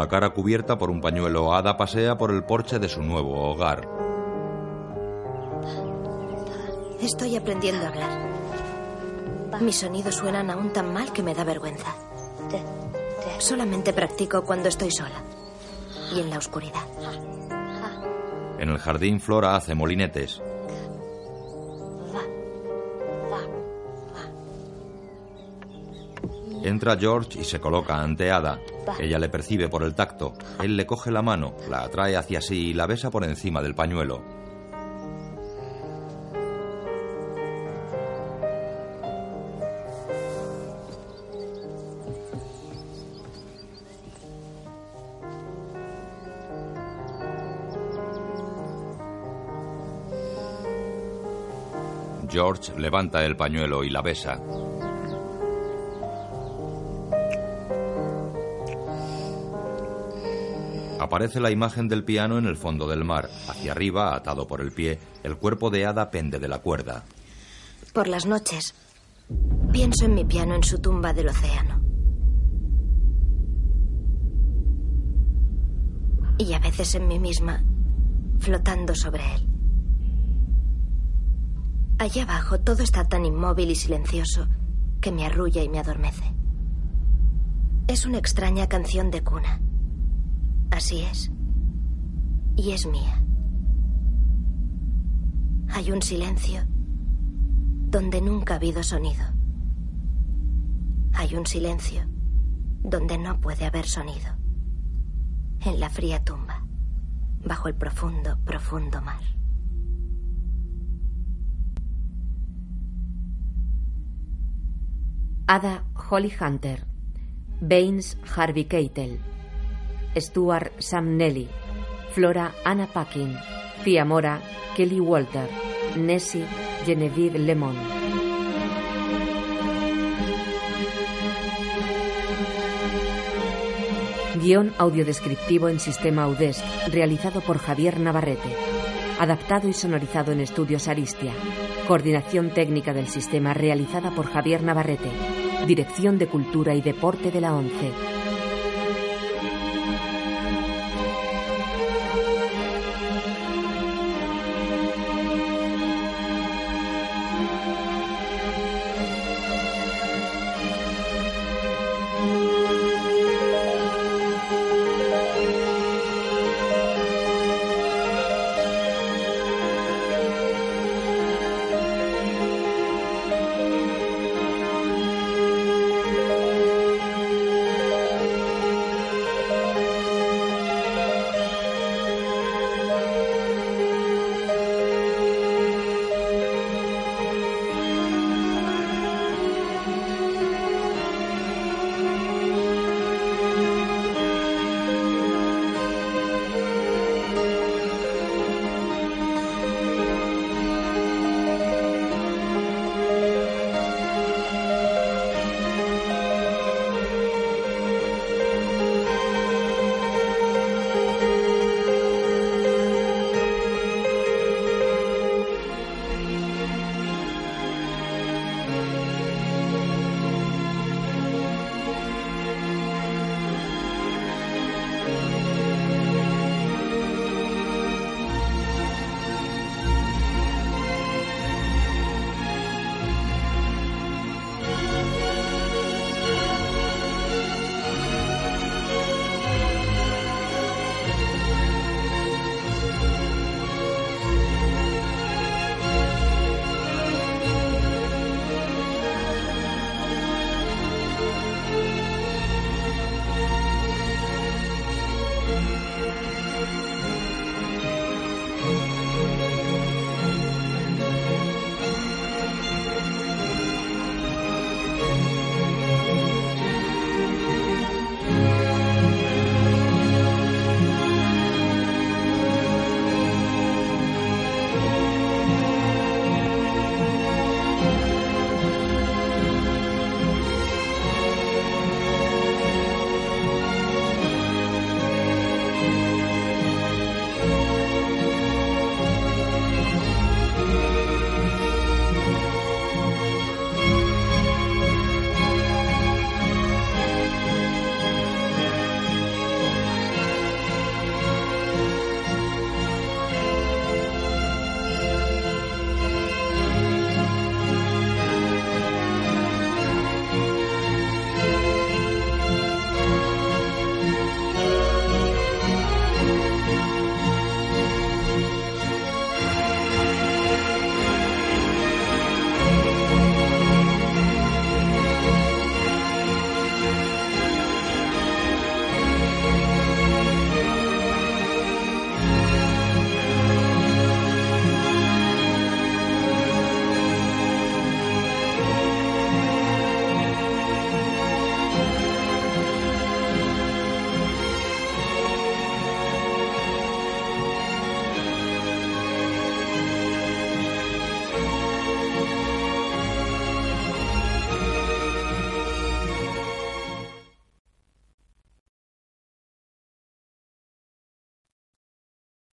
La cara cubierta por un pañuelo, Ada pasea por el porche de su nuevo hogar. Estoy aprendiendo a hablar. Mis sonidos suenan aún tan mal que me da vergüenza. Solamente practico cuando estoy sola y en la oscuridad. En el jardín, Flora hace molinetes. Entra George y se coloca ante Ada. Ella le percibe por el tacto. Él le coge la mano, la atrae hacia sí y la besa por encima del pañuelo. George levanta el pañuelo y la besa. Aparece la imagen del piano en el fondo del mar. Hacia arriba, atado por el pie, el cuerpo de Ada pende de la cuerda. Por las noches, pienso en mi piano en su tumba del océano. Y a veces en mí misma, flotando sobre él. Allá abajo todo está tan inmóvil y silencioso que me arrulla y me adormece. Es una extraña canción de cuna. Así es. Y es mía. Hay un silencio donde nunca ha habido sonido. Hay un silencio donde no puede haber sonido. En la fría tumba, bajo el profundo, profundo mar. Ada Holly Hunter. Baines Harvey Keitel. Stuart Sam Nelly. Flora Anna Packin. Tia Mora Kelly Walter. Nessie Genevieve Lemon. Guión audiodescriptivo en sistema UDESC, realizado por Javier Navarrete. Adaptado y sonorizado en Estudios Aristia. Coordinación técnica del sistema realizada por Javier Navarrete. Dirección de Cultura y Deporte de la ONCE.